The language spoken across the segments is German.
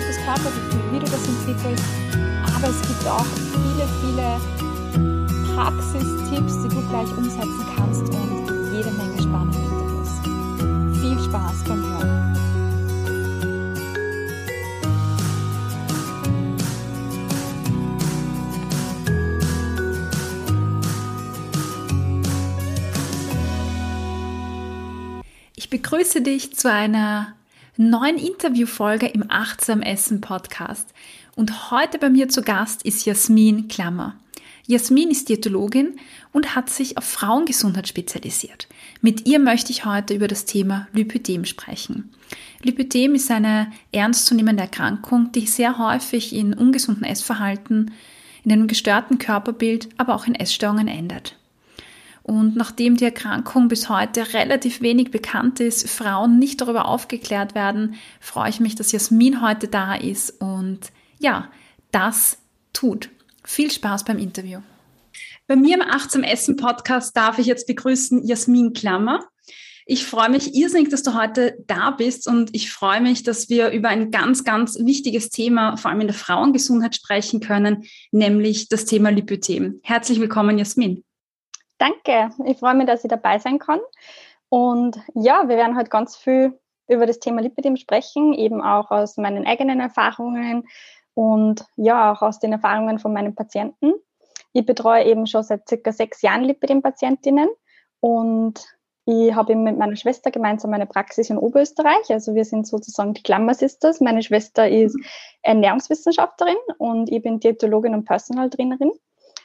positives Körpergefühl, wie du das entwickelst. Aber es gibt auch viele, viele Praxistipps, die du gleich umsetzen kannst und jede Menge spannende Interviews. Viel Spaß beim Hören. Ich begrüße dich zu einer neuen Interviewfolge im Achtsam Essen Podcast. Und heute bei mir zu Gast ist Jasmin Klammer. Jasmin ist Diätologin und hat sich auf Frauengesundheit spezialisiert. Mit ihr möchte ich heute über das Thema Lipödem sprechen. Lipödem ist eine ernstzunehmende Erkrankung, die sehr häufig in ungesunden Essverhalten, in einem gestörten Körperbild, aber auch in Essstörungen endet. Und nachdem die Erkrankung bis heute relativ wenig bekannt ist, Frauen nicht darüber aufgeklärt werden, freue ich mich, dass Jasmin heute da ist und ja, das tut. Viel Spaß beim Interview. Bei mir im Achtsam Essen Podcast darf ich jetzt begrüßen Jasmin Klammer. Ich freue mich irrsinnig, dass du heute da bist und ich freue mich, dass wir über ein ganz, ganz wichtiges Thema, vor allem in der Frauengesundheit sprechen können, nämlich das Thema Lipödem. Herzlich willkommen, Jasmin. Danke, ich freue mich, dass ich dabei sein kann. Und ja, wir werden heute ganz viel über das Thema Lipidem sprechen, eben auch aus meinen eigenen Erfahrungen und ja, auch aus den Erfahrungen von meinen Patienten. Ich betreue eben schon seit circa sechs Jahren Lipidem-Patientinnen und ich habe mit meiner Schwester gemeinsam eine Praxis in Oberösterreich. Also wir sind sozusagen die Klammer Sisters. Meine Schwester ist Ernährungswissenschaftlerin und ich bin Diätologin und Personal Trainerin.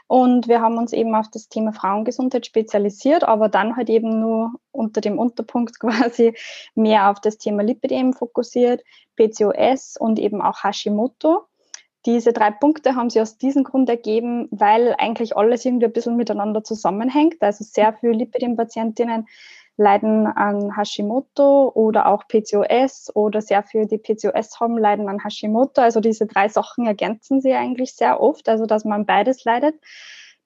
Und wir haben uns eben auf das Thema Frauengesundheit spezialisiert, aber dann halt eben nur unter dem Unterpunkt quasi mehr auf das Thema Lipidem fokussiert, PCOS und eben auch Hashimoto. Diese drei Punkte haben sie aus diesem Grund ergeben, weil eigentlich alles irgendwie ein bisschen miteinander zusammenhängt. Also sehr viele Lipidem-Patientinnen leiden an Hashimoto oder auch PCOS oder sehr viele, die PCOS haben, leiden an Hashimoto. Also diese drei Sachen ergänzen sie eigentlich sehr oft, also dass man beides leidet.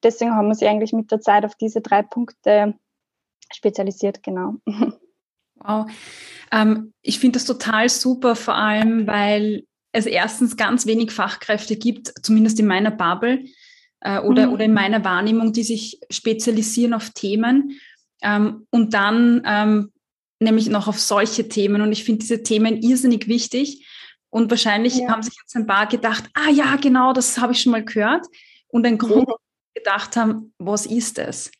Deswegen haben wir sie eigentlich mit der Zeit auf diese drei Punkte spezialisiert, genau. Wow. Ähm, ich finde das total super, vor allem, weil es erstens ganz wenig Fachkräfte gibt, zumindest in meiner Bubble äh, oder, mhm. oder in meiner Wahrnehmung, die sich spezialisieren auf Themen. Ähm, und dann ähm, nämlich noch auf solche Themen. Und ich finde diese Themen irrsinnig wichtig. Und wahrscheinlich ja. haben sich jetzt ein paar gedacht, ah ja, genau, das habe ich schon mal gehört. Und ein Grund gedacht haben, was ist es?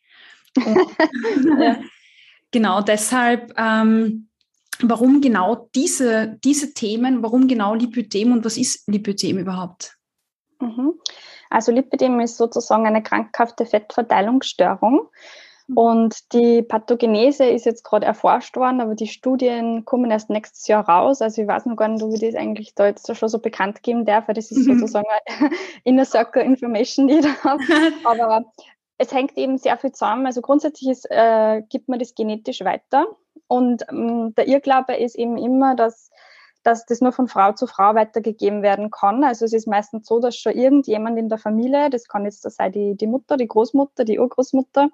ja. Genau, deshalb, ähm, warum genau diese, diese Themen, warum genau Lipödem und was ist Lipödem überhaupt? Mhm. Also Lipödem ist sozusagen eine krankhafte Fettverteilungsstörung. Und die Pathogenese ist jetzt gerade erforscht worden, aber die Studien kommen erst nächstes Jahr raus. Also ich weiß noch gar nicht, ob ich das eigentlich da jetzt schon so bekannt geben darf, weil das ist mhm. sozusagen Inner Circle Information, die ich da habe. Aber es hängt eben sehr viel zusammen. Also grundsätzlich ist, äh, gibt man das genetisch weiter. Und ähm, der Irrglaube ist eben immer, dass dass das nur von Frau zu Frau weitergegeben werden kann. Also es ist meistens so, dass schon irgendjemand in der Familie, das kann jetzt sein die, die Mutter, die Großmutter, die Urgroßmutter,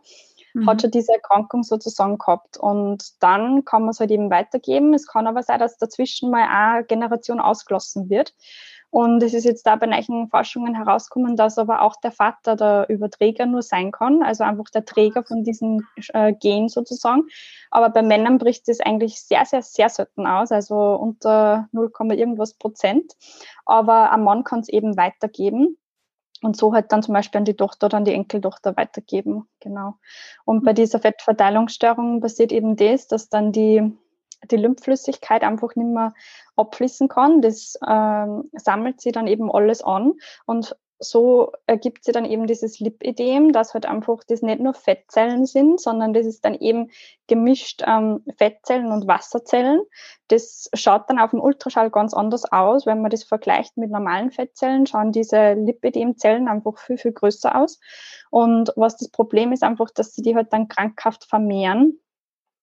mhm. hat schon diese Erkrankung sozusagen gehabt. Und dann kann man es halt eben weitergeben. Es kann aber sein, dass dazwischen mal eine Generation ausgelassen wird. Und es ist jetzt da bei neuen Forschungen herausgekommen, dass aber auch der Vater der Überträger nur sein kann, also einfach der Träger von diesem äh, Gen sozusagen. Aber bei Männern bricht es eigentlich sehr, sehr, sehr selten aus, also unter 0, irgendwas Prozent. Aber ein Mann kann es eben weitergeben und so halt dann zum Beispiel an die Tochter oder an die Enkeltochter weitergeben. Genau. Und bei mhm. dieser Fettverteilungsstörung passiert eben das, dass dann die, die Lymphflüssigkeit einfach nicht mehr abfließen kann. Das ähm, sammelt sie dann eben alles an und so ergibt sich dann eben dieses Lipidem, dass halt einfach das nicht nur Fettzellen sind, sondern das ist dann eben gemischt ähm, Fettzellen und Wasserzellen. Das schaut dann auf dem Ultraschall ganz anders aus. Wenn man das vergleicht mit normalen Fettzellen, schauen diese Lipidemzellen einfach viel, viel größer aus. Und was das Problem ist einfach, dass sie die halt dann krankhaft vermehren.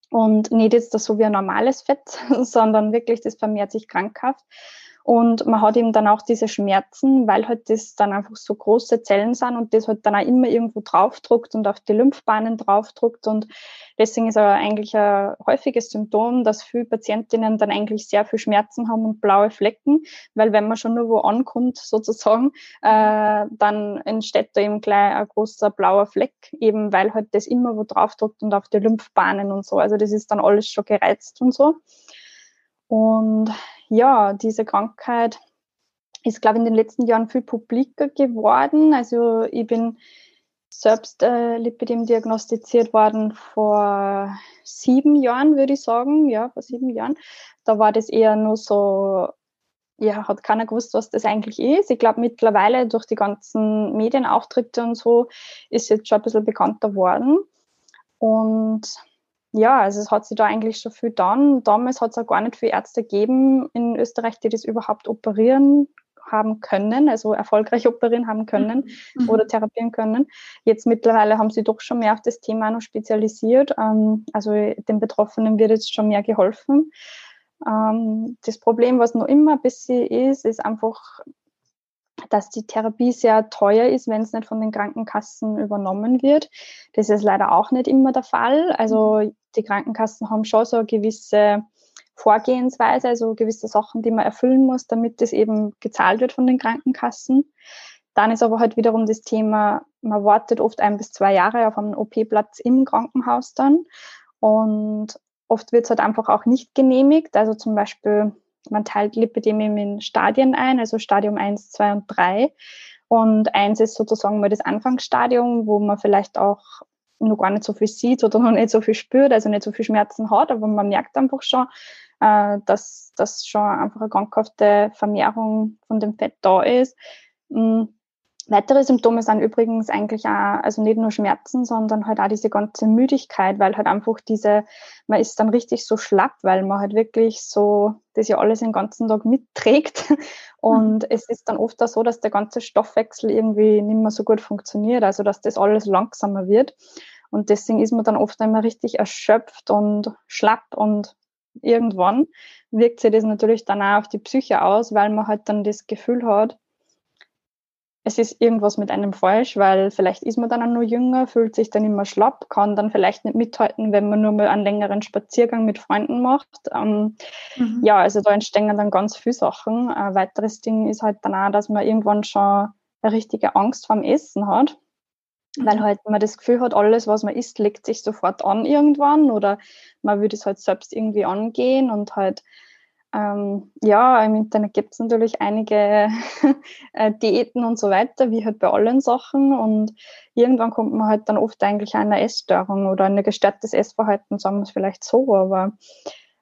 Und nicht jetzt das so wie ein normales Fett, sondern wirklich, das vermehrt sich krankhaft. Und man hat eben dann auch diese Schmerzen, weil halt das dann einfach so große Zellen sind und das halt dann auch immer irgendwo draufdruckt und auf die Lymphbahnen draufdruckt. Und deswegen ist aber eigentlich ein häufiges Symptom, dass viele Patientinnen dann eigentlich sehr viel Schmerzen haben und blaue Flecken, weil wenn man schon nur wo ankommt, sozusagen, äh, dann entsteht da eben gleich ein großer blauer Fleck, eben weil halt das immer wo draufdruckt und auf die Lymphbahnen und so. Also das ist dann alles schon gereizt und so. Und ja, diese Krankheit ist, glaube ich, in den letzten Jahren viel publiker geworden. Also ich bin selbst äh, Lipidem diagnostiziert worden vor sieben Jahren, würde ich sagen. Ja, vor sieben Jahren. Da war das eher nur so, ja, hat keiner gewusst, was das eigentlich ist. Ich glaube, mittlerweile durch die ganzen Medienauftritte und so ist es jetzt schon ein bisschen bekannter worden. Und ja, also es hat sich da eigentlich schon viel dann. Damals hat es auch gar nicht viele Ärzte gegeben in Österreich, die das überhaupt operieren haben können, also erfolgreich operieren haben können mhm. oder therapieren können. Jetzt mittlerweile haben sie doch schon mehr auf das Thema noch spezialisiert. Ähm, also den Betroffenen wird jetzt schon mehr geholfen. Ähm, das Problem, was noch immer ein bisschen ist, ist einfach, dass die Therapie sehr teuer ist, wenn es nicht von den Krankenkassen übernommen wird. Das ist leider auch nicht immer der Fall. Also mhm. die Krankenkassen haben schon so eine gewisse Vorgehensweise, also gewisse Sachen, die man erfüllen muss, damit das eben gezahlt wird von den Krankenkassen. Dann ist aber halt wiederum das Thema, man wartet oft ein bis zwei Jahre auf einen OP-Platz im Krankenhaus dann. Und oft wird es halt einfach auch nicht genehmigt. Also zum Beispiel man teilt Lipidemien in Stadien ein, also Stadium 1, 2 und 3. Und 1 ist sozusagen mal das Anfangsstadium, wo man vielleicht auch noch gar nicht so viel sieht oder noch nicht so viel spürt, also nicht so viel Schmerzen hat, aber man merkt einfach schon, äh, dass das schon einfach eine krankhafte Vermehrung von dem Fett da ist. Mm, Weitere Symptome sind übrigens eigentlich auch, also nicht nur Schmerzen, sondern halt auch diese ganze Müdigkeit, weil halt einfach diese, man ist dann richtig so schlapp, weil man halt wirklich so das ja alles den ganzen Tag mitträgt. Und mhm. es ist dann oft auch so, dass der ganze Stoffwechsel irgendwie nicht mehr so gut funktioniert, also dass das alles langsamer wird. Und deswegen ist man dann oft immer richtig erschöpft und schlapp und irgendwann wirkt sich das natürlich dann auch auf die Psyche aus, weil man halt dann das Gefühl hat, es ist irgendwas mit einem falsch, weil vielleicht ist man dann auch nur jünger, fühlt sich dann immer schlapp, kann dann vielleicht nicht mithalten, wenn man nur mal einen längeren Spaziergang mit Freunden macht. Ähm, mhm. Ja, also da entstehen dann ganz viele Sachen. Ein weiteres Ding ist halt dann auch, dass man irgendwann schon eine richtige Angst vorm Essen hat, mhm. weil halt man das Gefühl hat, alles, was man isst, legt sich sofort an irgendwann oder man würde es halt selbst irgendwie angehen und halt ähm, ja, im Internet gibt es natürlich einige äh, Diäten und so weiter, wie halt bei allen Sachen. Und irgendwann kommt man halt dann oft eigentlich einer Essstörung oder ein gestörtes Essverhalten, sagen wir es vielleicht so. Aber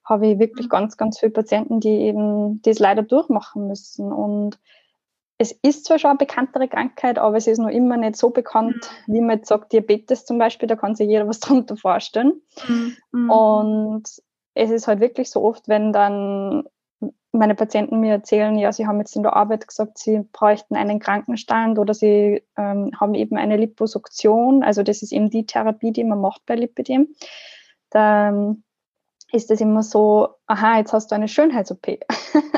habe ich wirklich mhm. ganz, ganz viele Patienten, die eben das leider durchmachen müssen. Und es ist zwar schon eine bekanntere Krankheit, aber es ist noch immer nicht so bekannt, mhm. wie man jetzt sagt, Diabetes zum Beispiel, da kann sich jeder was drunter vorstellen. Mhm. Und es ist halt wirklich so oft, wenn dann meine Patienten mir erzählen, ja, sie haben jetzt in der Arbeit gesagt, sie bräuchten einen Krankenstand oder sie ähm, haben eben eine Liposuktion. Also das ist eben die Therapie, die man macht bei Lipidem. Dann ist es immer so, aha, jetzt hast du eine Schönheits-OP.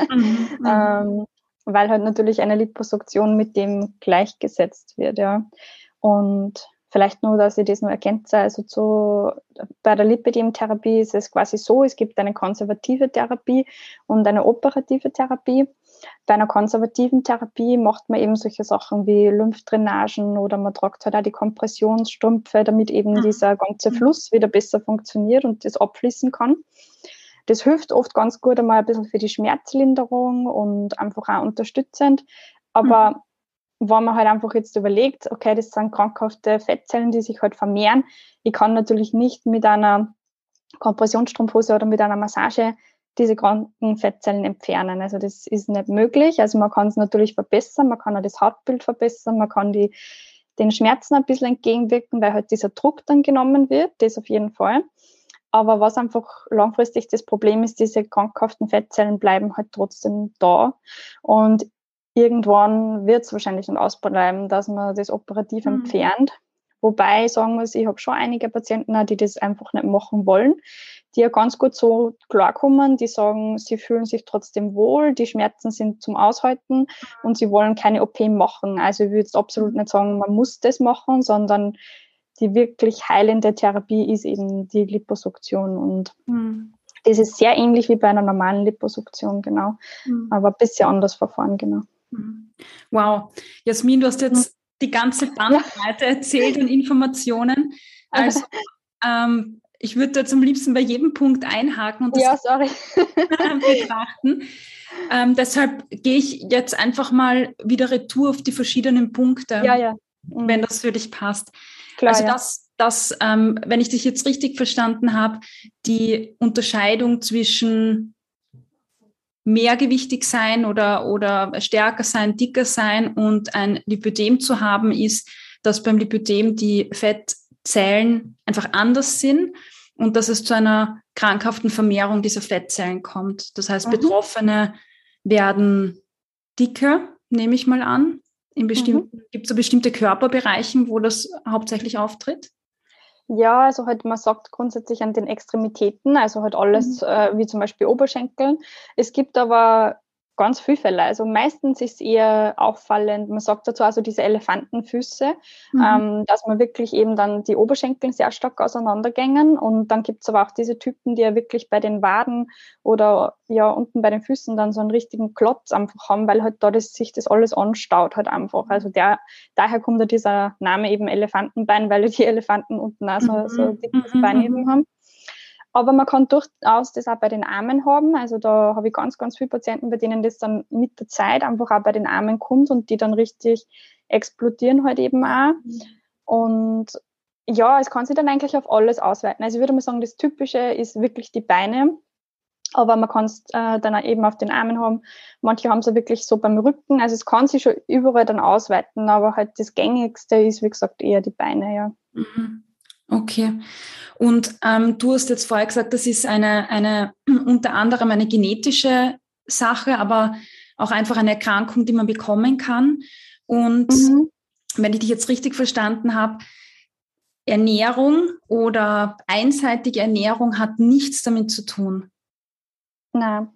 Mhm, mhm. ähm, weil halt natürlich eine Liposuktion mit dem gleichgesetzt wird, ja. Und Vielleicht nur, dass ich das nur ergänze. Also zu, bei der Lipidem-Therapie ist es quasi so, es gibt eine konservative Therapie und eine operative Therapie. Bei einer konservativen Therapie macht man eben solche Sachen wie Lymphdrainagen oder man tragt halt auch die Kompressionsstrümpfe, damit eben mhm. dieser ganze mhm. Fluss wieder besser funktioniert und das abfließen kann. Das hilft oft ganz gut einmal ein bisschen für die Schmerzlinderung und einfach auch unterstützend. Aber mhm wenn man halt einfach jetzt überlegt, okay, das sind krankhafte Fettzellen, die sich halt vermehren. Ich kann natürlich nicht mit einer Kompressionsstrumpfhose oder mit einer Massage diese kranken Fettzellen entfernen. Also das ist nicht möglich. Also man kann es natürlich verbessern, man kann auch das Hautbild verbessern, man kann die, den Schmerzen ein bisschen entgegenwirken, weil halt dieser Druck dann genommen wird, das auf jeden Fall. Aber was einfach langfristig das Problem ist, diese krankhaften Fettzellen bleiben halt trotzdem da. Und irgendwann wird es wahrscheinlich dann ausbleiben, dass man das operativ mhm. entfernt. Wobei ich sagen muss, ich habe schon einige Patienten, die das einfach nicht machen wollen, die ja ganz gut so klarkommen, die sagen, sie fühlen sich trotzdem wohl, die Schmerzen sind zum Aushalten und sie wollen keine OP machen. Also ich würde jetzt absolut mhm. nicht sagen, man muss das machen, sondern die wirklich heilende Therapie ist eben die Liposuktion und mhm. das ist sehr ähnlich wie bei einer normalen Liposuktion, genau, mhm. aber ein bisschen anders verfahren, genau. Mhm. Wow, Jasmin, du hast jetzt mhm. die ganze Bandbreite erzählt und Informationen. Also ähm, ich würde jetzt am liebsten bei jedem Punkt einhaken und das ja, sorry. betrachten. Ähm, deshalb gehe ich jetzt einfach mal wieder retour auf die verschiedenen Punkte, ja, ja. Mhm. wenn das für dich passt. Klar, also das, das ähm, wenn ich dich jetzt richtig verstanden habe, die Unterscheidung zwischen mehrgewichtig sein oder, oder stärker sein, dicker sein und ein Lipödem zu haben, ist, dass beim Lipödem die Fettzellen einfach anders sind und dass es zu einer krankhaften Vermehrung dieser Fettzellen kommt. Das heißt, mhm. Betroffene werden dicker, nehme ich mal an, in bestimmten, mhm. gibt es so bestimmte Körperbereichen, wo das hauptsächlich auftritt? Ja, also halt man sagt grundsätzlich an den Extremitäten, also halt alles mhm. äh, wie zum Beispiel Oberschenkeln. Es gibt aber ganz viele Fälle. Also meistens ist es eher auffallend, man sagt dazu also diese Elefantenfüße, mhm. ähm, dass man wirklich eben dann die Oberschenkel sehr stark auseinandergängen und dann gibt es aber auch diese Typen, die ja wirklich bei den Waden oder ja unten bei den Füßen dann so einen richtigen Klotz einfach haben, weil halt da das, sich das alles anstaut halt einfach. Also der, daher kommt ja dieser Name eben Elefantenbein, weil die Elefanten unten auch so, so mhm. dickes mhm. Bein eben haben. Aber man kann durchaus das auch bei den Armen haben. Also da habe ich ganz, ganz viele Patienten, bei denen das dann mit der Zeit einfach auch bei den Armen kommt und die dann richtig explodieren halt eben auch. Und ja, es kann sich dann eigentlich auf alles ausweiten. Also ich würde mal sagen, das Typische ist wirklich die Beine. Aber man kann es äh, dann eben auf den Armen haben. Manche haben es wirklich so beim Rücken. Also es kann sich schon überall dann ausweiten, aber halt das Gängigste ist, wie gesagt, eher die Beine, ja. Mhm. Okay. Und ähm, du hast jetzt vorher gesagt, das ist eine, eine unter anderem eine genetische Sache, aber auch einfach eine Erkrankung, die man bekommen kann. Und mhm. wenn ich dich jetzt richtig verstanden habe, Ernährung oder einseitige Ernährung hat nichts damit zu tun. Nein.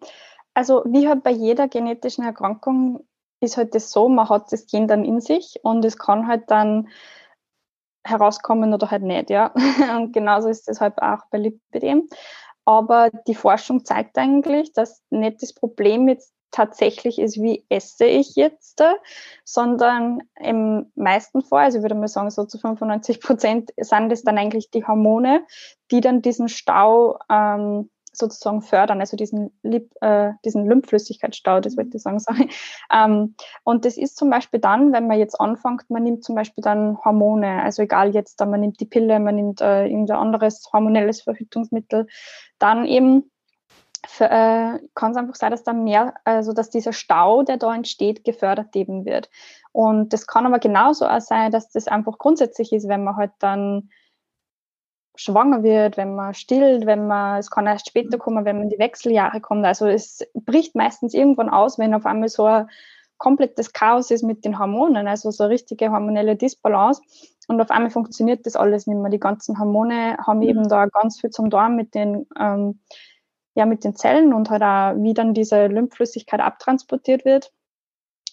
Also wie halt bei jeder genetischen Erkrankung ist halt das so, man hat das Gen dann in sich und es kann halt dann herauskommen oder halt nicht, ja. Und genauso ist es halt auch bei Lipidem. Aber die Forschung zeigt eigentlich, dass nicht das Problem jetzt tatsächlich ist, wie esse ich jetzt, sondern im meisten Fall, also ich würde mal sagen, so zu 95 Prozent sind es dann eigentlich die Hormone, die dann diesen Stau ähm, sozusagen fördern, also diesen, Lip, äh, diesen Lymphflüssigkeitsstau, das wollte ich sagen, sorry. Ähm, und das ist zum Beispiel dann, wenn man jetzt anfängt, man nimmt zum Beispiel dann Hormone, also egal jetzt, man nimmt die Pille, man nimmt äh, irgendein anderes hormonelles Verhütungsmittel, dann eben äh, kann es einfach sein, dass dann mehr, also dass dieser Stau, der da entsteht, gefördert eben wird. Und das kann aber genauso auch sein, dass das einfach grundsätzlich ist, wenn man halt dann schwanger wird, wenn man stillt, wenn man, es kann erst später mhm. kommen, wenn man in die Wechseljahre kommt. Also es bricht meistens irgendwann aus, wenn auf einmal so ein komplettes Chaos ist mit den Hormonen, also so eine richtige hormonelle Disbalance. Und auf einmal funktioniert das alles nicht mehr. Die ganzen Hormone haben mhm. eben da ganz viel zum Tun mit den, ähm, ja, mit den Zellen und halt auch, wie dann diese Lymphflüssigkeit abtransportiert wird.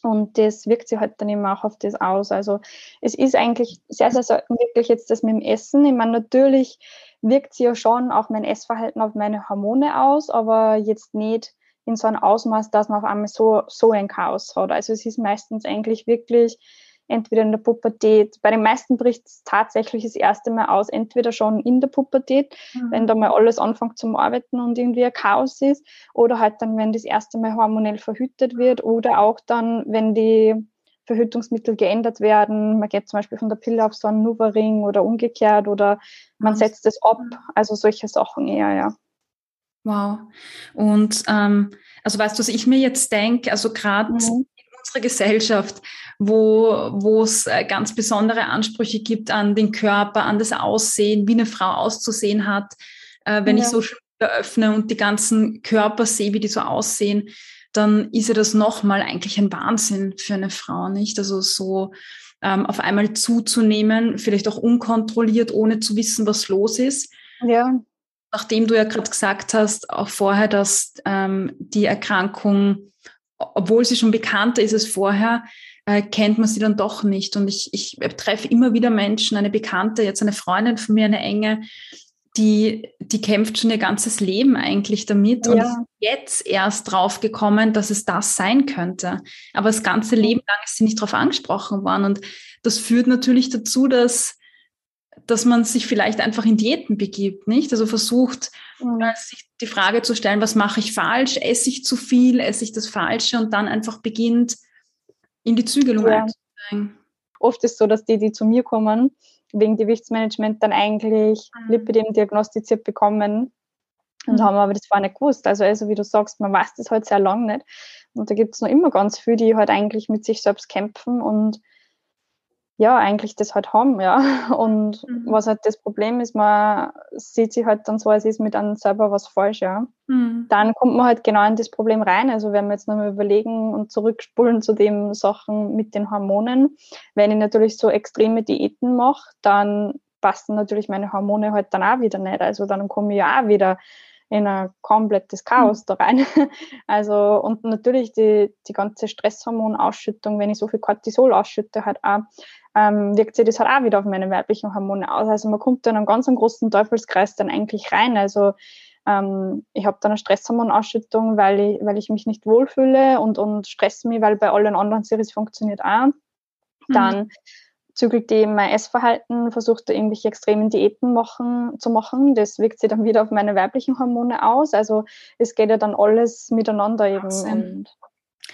Und das wirkt sich halt dann eben auch auf das aus. Also es ist eigentlich sehr, sehr selten wirklich jetzt das mit dem Essen. Ich meine, natürlich wirkt sich ja schon auch mein Essverhalten auf meine Hormone aus, aber jetzt nicht in so einem Ausmaß, dass man auf einmal so, so ein Chaos hat. Also es ist meistens eigentlich wirklich entweder in der Pubertät. Bei den meisten bricht es tatsächlich das erste Mal aus, entweder schon in der Pubertät, mhm. wenn da mal alles anfängt zum Arbeiten und irgendwie ein Chaos ist, oder halt dann, wenn das erste Mal hormonell verhütet wird, oder auch dann, wenn die Verhütungsmittel geändert werden. Man geht zum Beispiel von der Pille auf so einen Nuva-Ring oder umgekehrt oder man setzt es ab. Also solche Sachen eher, ja. Wow. Und ähm, also weißt du, was ich mir jetzt denke, also gerade mhm. In unserer Gesellschaft, wo wo es äh, ganz besondere Ansprüche gibt an den Körper, an das Aussehen, wie eine Frau auszusehen hat, äh, wenn ja. ich Social Media öffne und die ganzen Körper sehe, wie die so aussehen, dann ist ja das nochmal eigentlich ein Wahnsinn für eine Frau, nicht? Also so ähm, auf einmal zuzunehmen, vielleicht auch unkontrolliert, ohne zu wissen, was los ist. Ja. Nachdem du ja gerade gesagt hast, auch vorher, dass ähm, die Erkrankung, obwohl sie schon bekannter ist als vorher, äh, kennt man sie dann doch nicht. Und ich, ich treffe immer wieder Menschen, eine Bekannte, jetzt eine Freundin von mir, eine enge, die, die kämpft schon ihr ganzes Leben eigentlich damit ja. und ist jetzt erst drauf gekommen, dass es das sein könnte. Aber das ganze Leben lang ist sie nicht darauf angesprochen worden. Und das führt natürlich dazu, dass, dass man sich vielleicht einfach in Diäten begibt, nicht? Also versucht, mhm. sich die Frage zu stellen, was mache ich falsch? Esse ich zu viel? Esse ich das Falsche? Und dann einfach beginnt, in die Zügelung ja. einzusteigen. Oft ist es so, dass die, die zu mir kommen, wegen Gewichtsmanagement dann eigentlich mhm. Lipidem diagnostiziert bekommen und mhm. haben aber das vorher nicht gewusst. Also, also wie du sagst, man weiß das halt sehr lange nicht. Und da gibt es noch immer ganz viele, die halt eigentlich mit sich selbst kämpfen und ja, eigentlich das halt haben, ja. Und mhm. was halt das Problem ist, man sieht sich halt dann so, als ist mit einem selber was falsch, ja. Mhm. Dann kommt man halt genau in das Problem rein. Also wenn wir jetzt nochmal überlegen und zurückspulen zu den Sachen mit den Hormonen, wenn ich natürlich so extreme Diäten mache, dann passen natürlich meine Hormone halt dann auch wieder nicht. Also dann komme ich ja auch wieder in ein komplettes Chaos da rein. Also, und natürlich die, die ganze Stresshormonausschüttung, wenn ich so viel Cortisol ausschütte, halt auch, ähm, wirkt sich das halt auch wieder auf meine weiblichen Hormone aus. Also man kommt da in einen ganz einen großen Teufelskreis dann eigentlich rein. Also ähm, ich habe dann eine Stresshormonausschüttung, weil ich, weil ich mich nicht wohlfühle und, und stresse mich, weil bei allen anderen Series funktioniert auch. Mhm. Dann mhm zügelt die mein Essverhalten, versucht da irgendwelche extremen Diäten machen, zu machen. Das wirkt sich dann wieder auf meine weiblichen Hormone aus. Also es geht ja dann alles miteinander eben. Und,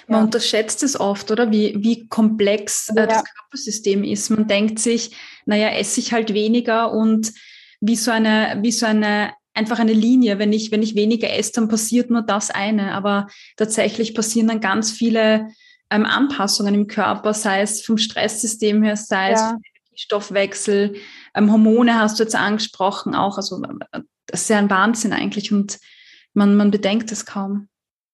Man ja. unterschätzt es oft, oder? Wie, wie komplex äh, ja. das Körpersystem ist. Man denkt sich, naja, esse ich halt weniger und wie so eine, wie so eine einfach eine Linie. Wenn ich, wenn ich weniger esse, dann passiert nur das eine. Aber tatsächlich passieren dann ganz viele ähm, Anpassungen im Körper, sei es vom Stresssystem her, sei ja. es vom Stoffwechsel, ähm, Hormone hast du jetzt angesprochen auch. Also das ist ja ein Wahnsinn eigentlich und man, man bedenkt es kaum.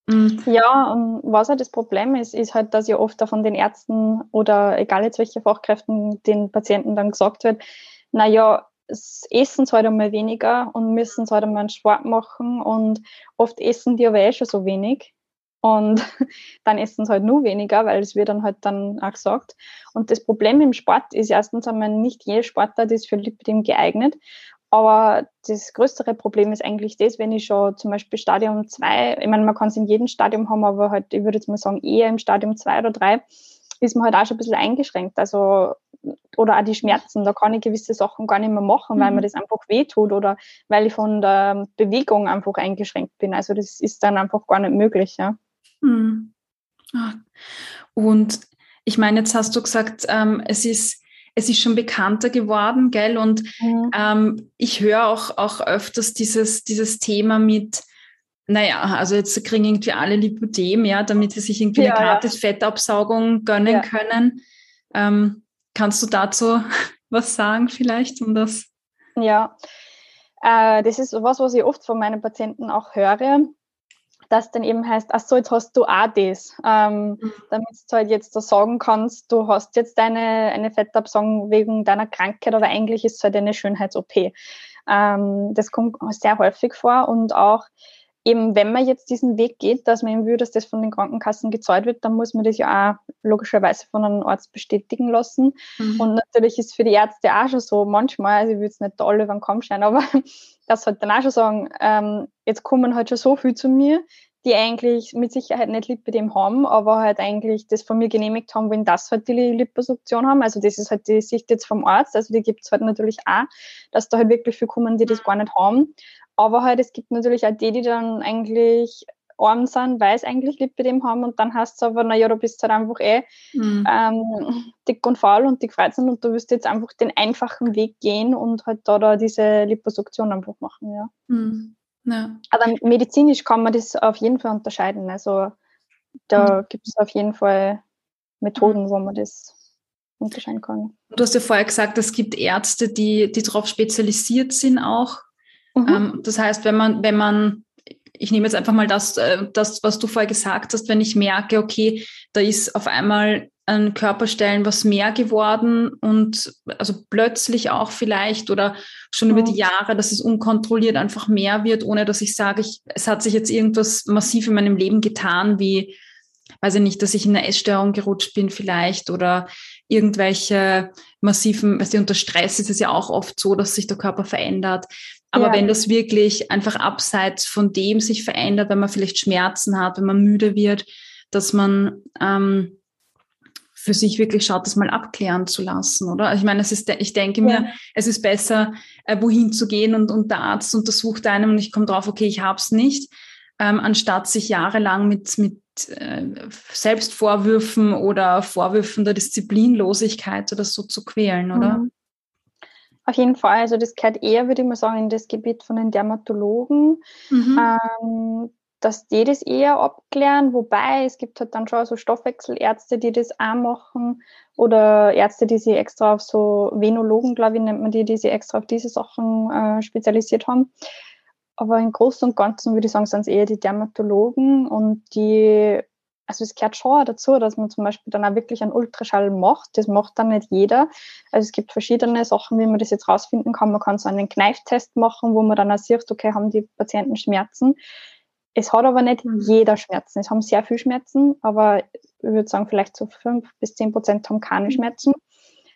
Mhm. Ja, und was halt das Problem ist, ist halt, dass ja oft von den Ärzten oder egal jetzt welche Fachkräften den Patienten dann gesagt wird, naja, essen sie halt einmal weniger und müssen sie halt einmal einen Sport machen und oft essen die aber eh schon so wenig. Und dann essen sie halt nur weniger, weil es wird dann halt dann auch gesagt. Und das Problem im Sport ist erstens einmal nicht jede Sportart ist für Lipidem geeignet. Aber das größere Problem ist eigentlich das, wenn ich schon zum Beispiel Stadium 2, ich meine, man kann es in jedem Stadium haben, aber halt, ich würde jetzt mal sagen, eher im Stadium 2 oder 3, ist man halt auch schon ein bisschen eingeschränkt. Also, oder auch die Schmerzen, da kann ich gewisse Sachen gar nicht mehr machen, mhm. weil mir das einfach wehtut oder weil ich von der Bewegung einfach eingeschränkt bin. Also das ist dann einfach gar nicht möglich, ja. Hm. Und ich meine, jetzt hast du gesagt, ähm, es ist es ist schon bekannter geworden, gell? Und mhm. ähm, ich höre auch, auch öfters dieses, dieses Thema mit, naja, also jetzt kriegen irgendwie alle Lipödem, ja, damit sie sich irgendwie ja, eine gratis ja. Fettabsaugung gönnen ja. können. Ähm, kannst du dazu was sagen vielleicht um das? Ja, äh, das ist was, was ich oft von meinen Patienten auch höre das dann eben heißt, ach so, jetzt hast du auch das, ähm, mhm. damit du halt jetzt so sagen kannst, du hast jetzt eine, eine Fettabsaugung wegen deiner Krankheit, aber eigentlich ist es halt eine Schönheits-OP. Ähm, das kommt sehr häufig vor und auch eben, wenn man jetzt diesen Weg geht, dass man eben will, dass das von den Krankenkassen gezahlt wird, dann muss man das ja auch logischerweise von einem Arzt bestätigen lassen. Mhm. Und natürlich ist für die Ärzte auch schon so manchmal, also ich will jetzt nicht alle über den Kamm scheinen, aber dass halt dann auch schon sagen, ähm, jetzt kommen halt schon so viel zu mir, die eigentlich mit Sicherheit nicht Lipidem haben, aber halt eigentlich das von mir genehmigt haben, wenn das halt die Liposuktion haben. Also das ist halt die Sicht jetzt vom Arzt. Also die gibt es halt natürlich auch, dass da halt wirklich viele kommen, die das gar nicht haben. Aber halt, es gibt natürlich auch die, die dann eigentlich arm sind, weil es eigentlich Lipidem haben und dann heißt es aber, naja, du bist halt einfach eh mhm. ähm, dick und faul und dick freizeit und du wirst jetzt einfach den einfachen Weg gehen und halt da, da diese Liposuktion einfach machen, ja. Mhm. Ja. Aber medizinisch kann man das auf jeden Fall unterscheiden. Also da mhm. gibt es auf jeden Fall Methoden, wo man das unterscheiden kann. Du hast ja vorher gesagt, es gibt Ärzte, die, die darauf spezialisiert sind auch. Mhm. Ähm, das heißt, wenn man, wenn man, ich nehme jetzt einfach mal das, äh, das, was du vorher gesagt hast, wenn ich merke, okay, da ist auf einmal an Körperstellen was mehr geworden und also plötzlich auch vielleicht oder schon mhm. über die Jahre, dass es unkontrolliert einfach mehr wird, ohne dass ich sage, ich, es hat sich jetzt irgendwas massiv in meinem Leben getan, wie, weiß ich nicht, dass ich in eine Essstörung gerutscht bin vielleicht oder irgendwelche massiven, weißt du, unter Stress ist es ja auch oft so, dass sich der Körper verändert. Aber ja. wenn das wirklich einfach abseits von dem sich verändert, wenn man vielleicht Schmerzen hat, wenn man müde wird, dass man ähm, für sich wirklich schaut, das mal abklären zu lassen, oder? Ich meine, es ist, ich denke mir, ja. es ist besser, äh, wohin zu gehen und, und der Arzt untersucht einem und ich komme drauf, okay, ich habe es nicht, ähm, anstatt sich jahrelang mit, mit äh, Selbstvorwürfen oder Vorwürfen der Disziplinlosigkeit oder so zu quälen, oder? Mhm. Auf jeden Fall. Also das gehört eher, würde ich mal sagen, in das Gebiet von den Dermatologen, mhm. ähm, dass die das eher abklären. Wobei es gibt halt dann schon so Stoffwechselärzte, die das auch machen oder Ärzte, die sich extra auf so Venologen, glaube ich, nennt man die, die sich extra auf diese Sachen äh, spezialisiert haben. Aber im Großen und Ganzen würde ich sagen, sind es eher die Dermatologen und die, also es gehört schon dazu, dass man zum Beispiel dann auch wirklich einen Ultraschall macht. Das macht dann nicht jeder. Also es gibt verschiedene Sachen, wie man das jetzt rausfinden kann. Man kann so einen Kneiftest machen, wo man dann auch sieht, okay, haben die Patienten Schmerzen. Es hat aber nicht jeder Schmerzen. Es haben sehr viel Schmerzen, aber ich würde sagen, vielleicht so fünf bis zehn Prozent haben keine Schmerzen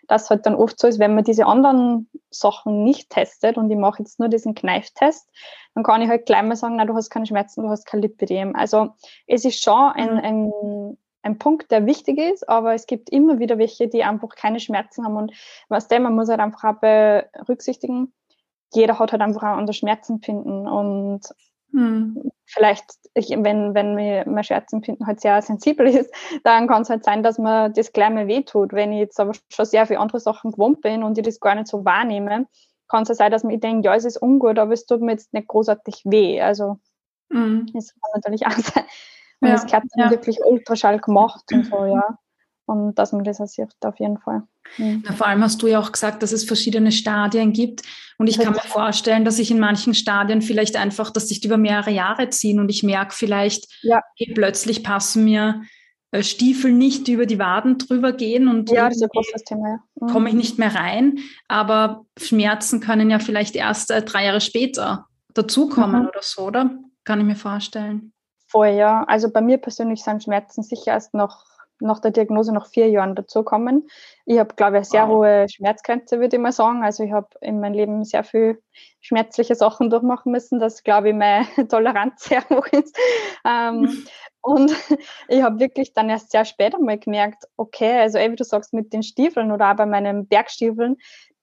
das halt dann oft so ist, wenn man diese anderen Sachen nicht testet und ich mache jetzt nur diesen Kneiftest, dann kann ich halt gleich mal sagen, na, du hast keine Schmerzen, du hast kein Lipidem. Also es ist schon ein, mhm. ein, ein Punkt, der wichtig ist, aber es gibt immer wieder welche, die einfach keine Schmerzen haben und was denn, man muss halt einfach auch berücksichtigen, jeder hat halt einfach auch andere Schmerzempfinden und hm. Vielleicht, ich, wenn, wenn mir mein Scherzempfinden halt sehr sensibel ist, dann kann es halt sein, dass mir das gleich mal wehtut. Wenn ich jetzt aber schon sehr viele andere Sachen gewohnt bin und ich das gar nicht so wahrnehme, kann es ja sein, dass mir denke, ja, es ist ungut, aber es tut mir jetzt nicht großartig weh. Also, hm. das kann natürlich auch sein. Und ja, es gehört ja. wirklich Ultraschall gemacht und so, ja und dass man das sieht, auf jeden Fall. Mhm. Na, vor allem hast du ja auch gesagt, dass es verschiedene Stadien gibt. Und ich kann mir vorstellen, dass ich in manchen Stadien vielleicht einfach, dass sich die über mehrere Jahre ziehen und ich merke vielleicht, ja. hey, plötzlich passen mir äh, Stiefel nicht über die Waden drüber gehen und ja, das ist ein großes Thema. Ja. Mhm. komme ich nicht mehr rein. Aber Schmerzen können ja vielleicht erst äh, drei Jahre später dazukommen mhm. oder so, oder? Kann ich mir vorstellen. Voll, ja. Also bei mir persönlich sind Schmerzen sicher erst noch nach der Diagnose nach vier Jahren dazukommen. Ich habe, glaube ich, eine sehr wow. hohe Schmerzgrenze, würde ich mal sagen. Also ich habe in meinem Leben sehr viel schmerzliche Sachen durchmachen müssen, dass, glaube ich, meine Toleranz sehr hoch ist. Ähm, und ich habe wirklich dann erst sehr spät einmal gemerkt, okay, also wie du sagst, mit den Stiefeln oder auch bei meinen Bergstiefeln,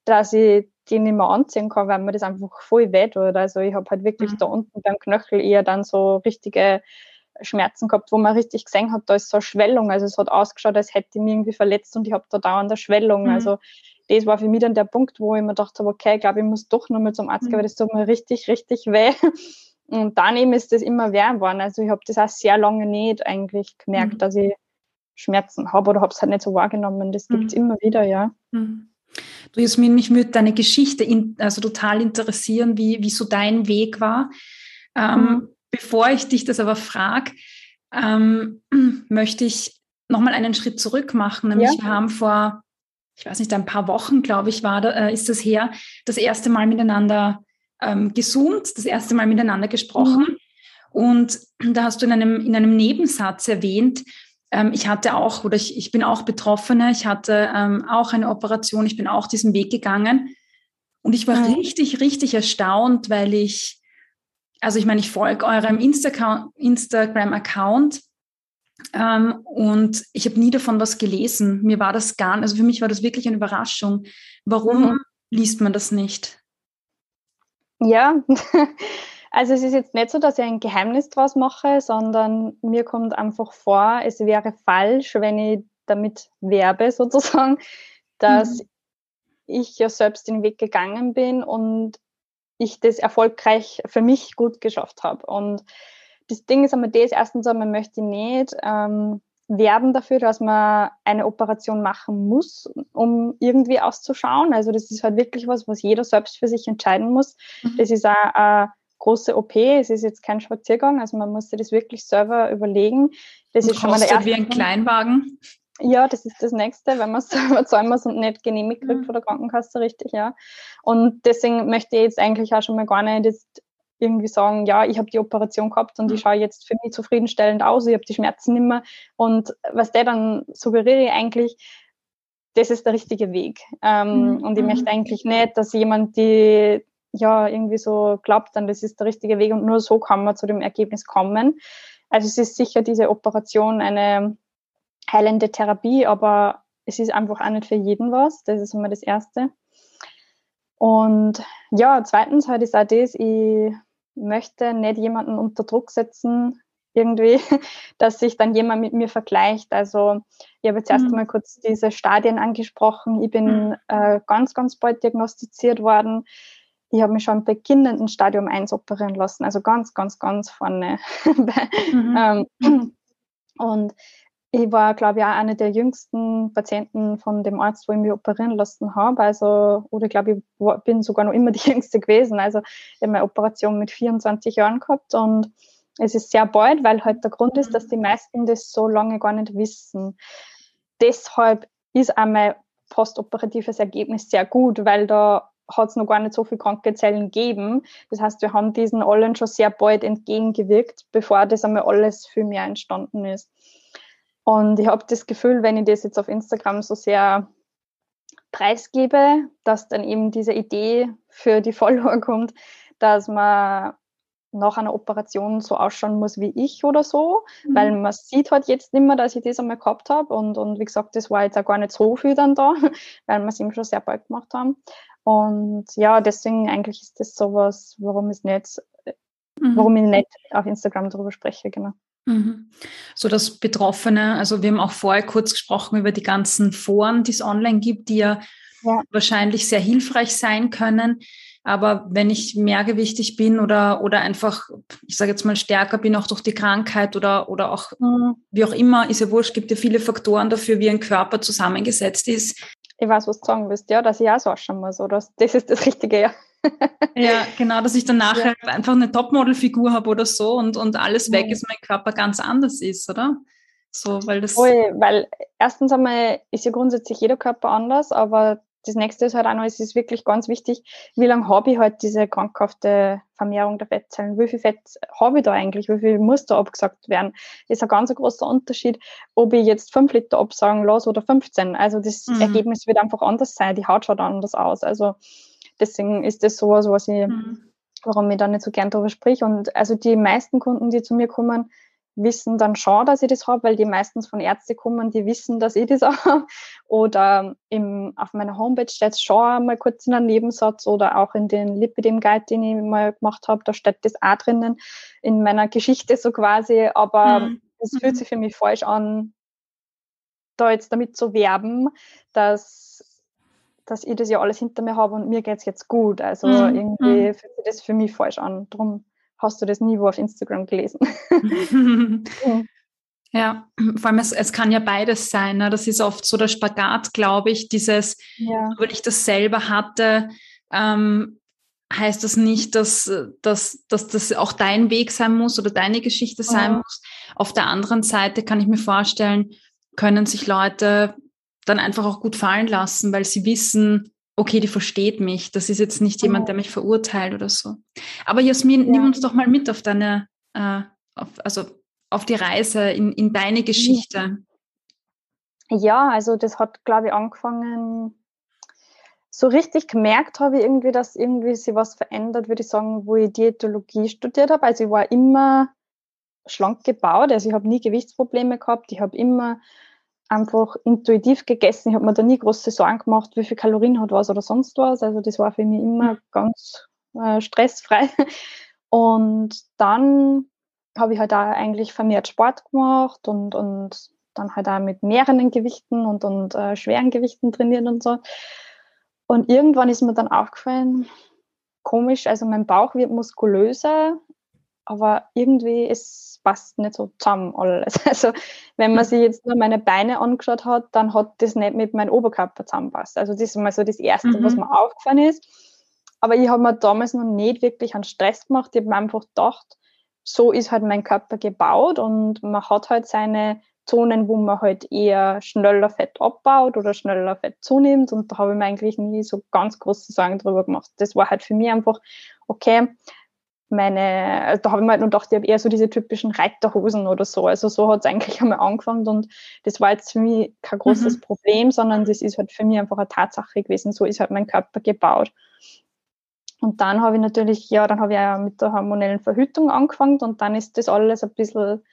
dass ich die nicht mehr anziehen kann, weil mir das einfach voll weh tut. Also ich habe halt wirklich mhm. da unten beim Knöchel eher dann so richtige Schmerzen gehabt, wo man richtig gesehen hat, da ist so eine Schwellung. Also es hat ausgeschaut, als hätte ich mich irgendwie verletzt und ich habe da dauernd eine Schwellung. Mhm. Also das war für mich dann der Punkt, wo ich mir dachte, okay, ich glaube, ich muss doch nochmal zum Arzt gehen, weil das tut mir richtig, richtig weh. Und daneben ist das immer weh geworden. Also ich habe das auch sehr lange nicht eigentlich gemerkt, mhm. dass ich Schmerzen habe oder habe es halt nicht so wahrgenommen. Das gibt es mhm. immer wieder, ja. Mhm. Du Jasmin, mich würde deine Geschichte in, also total interessieren, wie, wie so dein Weg war. Ähm, mhm. Bevor ich dich das aber frage, ähm, möchte ich nochmal einen Schritt zurück machen. Nämlich ja. wir haben vor, ich weiß nicht, ein paar Wochen, glaube ich, war, äh, ist das her, das erste Mal miteinander ähm, gesoomt, das erste Mal miteinander gesprochen. Mhm. Und da hast du in einem, in einem Nebensatz erwähnt, ähm, ich hatte auch, oder ich, ich bin auch Betroffene, ich hatte ähm, auch eine Operation, ich bin auch diesen Weg gegangen. Und ich war mhm. richtig, richtig erstaunt, weil ich also ich meine, ich folge eurem Instagram-Account ähm, und ich habe nie davon was gelesen. Mir war das gar, also für mich war das wirklich eine Überraschung. Warum mhm. liest man das nicht? Ja, also es ist jetzt nicht so, dass ich ein Geheimnis draus mache, sondern mir kommt einfach vor, es wäre falsch, wenn ich damit werbe sozusagen, dass mhm. ich ja selbst den Weg gegangen bin und ich das erfolgreich für mich gut geschafft habe. Und das Ding ist einmal das, erstens einmal möchte ich nicht ähm, werben dafür, dass man eine Operation machen muss, um irgendwie auszuschauen. Also das ist halt wirklich was, was jeder selbst für sich entscheiden muss. Mhm. Das ist auch eine große OP, es ist jetzt kein Spaziergang, also man muss sich das wirklich selber überlegen. Das und ist schon mal der erste wie ein Kleinwagen. Ja, das ist das Nächste, wenn man es zahlen muss und nicht genehmigt kriegt mhm. von der Krankenkasse, richtig, ja. Und deswegen möchte ich jetzt eigentlich auch schon mal gar nicht jetzt irgendwie sagen, ja, ich habe die Operation gehabt und ich mhm. schaue jetzt für mich zufriedenstellend aus, ich habe die Schmerzen nicht mehr. Und was der dann suggeriere ich eigentlich, das ist der richtige Weg. Ähm, mhm. Und ich möchte mhm. eigentlich nicht, dass jemand die ja irgendwie so glaubt, dann das ist der richtige Weg und nur so kann man zu dem Ergebnis kommen. Also es ist sicher diese Operation eine heilende Therapie, aber es ist einfach auch nicht für jeden was. Das ist immer das Erste. Und ja, zweitens halt ist auch das, ich möchte nicht jemanden unter Druck setzen, irgendwie, dass sich dann jemand mit mir vergleicht. Also ich habe jetzt erst mhm. mal kurz diese Stadien angesprochen. Ich bin mhm. äh, ganz, ganz bald diagnostiziert worden. Ich habe mich schon im beginnenden Stadium 1 operieren lassen, also ganz, ganz, ganz vorne. mhm. ähm, und ich war, glaube ich, auch eine der jüngsten Patienten von dem Arzt, wo ich mich operieren lassen habe. Also, oder ich glaube, ich bin sogar noch immer die jüngste gewesen. Also, ich habe meine Operation mit 24 Jahren gehabt und es ist sehr bald, weil halt der Grund ist, dass die meisten das so lange gar nicht wissen. Deshalb ist auch mein postoperatives Ergebnis sehr gut, weil da hat es noch gar nicht so viele kranke Zellen gegeben. Das heißt, wir haben diesen allen schon sehr bald entgegengewirkt, bevor das einmal alles viel mehr entstanden ist. Und ich habe das Gefühl, wenn ich das jetzt auf Instagram so sehr preisgebe, dass dann eben diese Idee für die Follower kommt, dass man nach einer Operation so ausschauen muss wie ich oder so, mhm. weil man sieht halt jetzt nicht mehr, dass ich das einmal gehabt habe und, und wie gesagt, das war jetzt auch gar nicht so viel dann da, weil wir es eben schon sehr bald gemacht haben. Und ja, deswegen eigentlich ist das sowas, warum ich nicht, mhm. warum ich nicht auf Instagram darüber spreche, genau. Mhm. So dass Betroffene, also wir haben auch vorher kurz gesprochen über die ganzen Foren, die es online gibt, die ja, ja. wahrscheinlich sehr hilfreich sein können. Aber wenn ich mehrgewichtig bin oder, oder einfach, ich sage jetzt mal, stärker bin, auch durch die Krankheit oder, oder auch, mhm. wie auch immer, ist ja wurscht, gibt ja viele Faktoren dafür, wie ein Körper zusammengesetzt ist. Ich weiß, was du sagen willst, ja, dass ich auch so ausschauen muss, oder? Das ist das Richtige, ja ja, genau, dass ich dann nachher ja. einfach eine Topmodel-Figur habe oder so und, und alles weg ist, mein Körper ganz anders ist, oder? So, weil das. Voll, weil erstens einmal ist ja grundsätzlich jeder Körper anders, aber das nächste ist halt auch noch, es ist wirklich ganz wichtig, wie lange habe ich halt diese krankhafte Vermehrung der Fettzellen? Wie viel Fett habe ich da eigentlich? Wie viel muss da abgesagt werden? Das ist ein ganz großer Unterschied, ob ich jetzt 5 Liter absagen lasse oder 15. Also das mhm. Ergebnis wird einfach anders sein. Die Haut schaut anders aus. Also deswegen ist das sowas, was ich, mhm. warum ich da nicht so gern darüber sprich. Und also die meisten Kunden, die zu mir kommen, wissen dann schon, dass ich das habe, weil die meistens von Ärzten kommen, die wissen, dass ich das habe. Oder im, auf meiner Homepage steht es schon mal kurz in einem Nebensatz oder auch in den Lipidem Guide, den ich mal gemacht habe, da steht das auch drinnen in meiner Geschichte so quasi. Aber mhm. es fühlt mhm. sich für mich falsch an, da jetzt damit zu werben, dass dass ich das ja alles hinter mir habe und mir geht es jetzt gut. Also mhm. irgendwie mhm. fühlt sich das für mich falsch an. Darum hast du das nie wo auf Instagram gelesen. Ja, vor allem es, es kann ja beides sein. Ne? Das ist oft so der Spagat, glaube ich, dieses, ja. weil ich das selber hatte, ähm, heißt das nicht, dass, dass, dass das auch dein Weg sein muss oder deine Geschichte sein ja. muss. Auf der anderen Seite kann ich mir vorstellen, können sich Leute dann einfach auch gut fallen lassen, weil sie wissen, okay, die versteht mich. Das ist jetzt nicht jemand, der mich verurteilt oder so. Aber Jasmin, ja. nimm uns doch mal mit auf deine, äh, auf, also auf die Reise in, in deine Geschichte. Ja, also das hat, glaube ich, angefangen. So richtig gemerkt habe ich irgendwie, dass irgendwie sich was verändert, würde ich sagen, wo ich Diätologie studiert habe. Also ich war immer schlank gebaut, also ich habe nie Gewichtsprobleme gehabt, ich habe immer einfach intuitiv gegessen. Ich habe mir da nie große Sorgen gemacht, wie viel Kalorien hat was oder sonst was. Also das war für mich immer ganz äh, stressfrei. Und dann habe ich halt auch eigentlich vermehrt Sport gemacht und, und dann halt auch mit mehreren Gewichten und, und äh, schweren Gewichten trainiert und so. Und irgendwann ist mir dann aufgefallen, komisch, also mein Bauch wird muskulöser, aber irgendwie es passt nicht so zusammen alles. Also wenn man sich jetzt nur meine Beine angeschaut hat, dann hat das nicht mit meinem Oberkörper zusammenpasst. Also das ist mal so das Erste, mhm. was mir aufgefallen ist. Aber ich habe mir damals noch nicht wirklich einen Stress gemacht. Ich habe mir einfach gedacht, so ist halt mein Körper gebaut und man hat halt seine Zonen, wo man halt eher schneller Fett abbaut oder schneller Fett zunimmt. Und da habe ich mir eigentlich nie so ganz große Sorgen drüber gemacht. Das war halt für mich einfach, okay, meine, also da habe ich mir halt nur gedacht, ich habe eher so diese typischen Reiterhosen oder so. Also so hat es eigentlich einmal angefangen und das war jetzt für mich kein großes mhm. Problem, sondern das ist halt für mich einfach eine Tatsache gewesen. So ist halt mein Körper gebaut. Und dann habe ich natürlich, ja, dann habe ich ja mit der hormonellen Verhütung angefangen und dann ist das alles ein bisschen,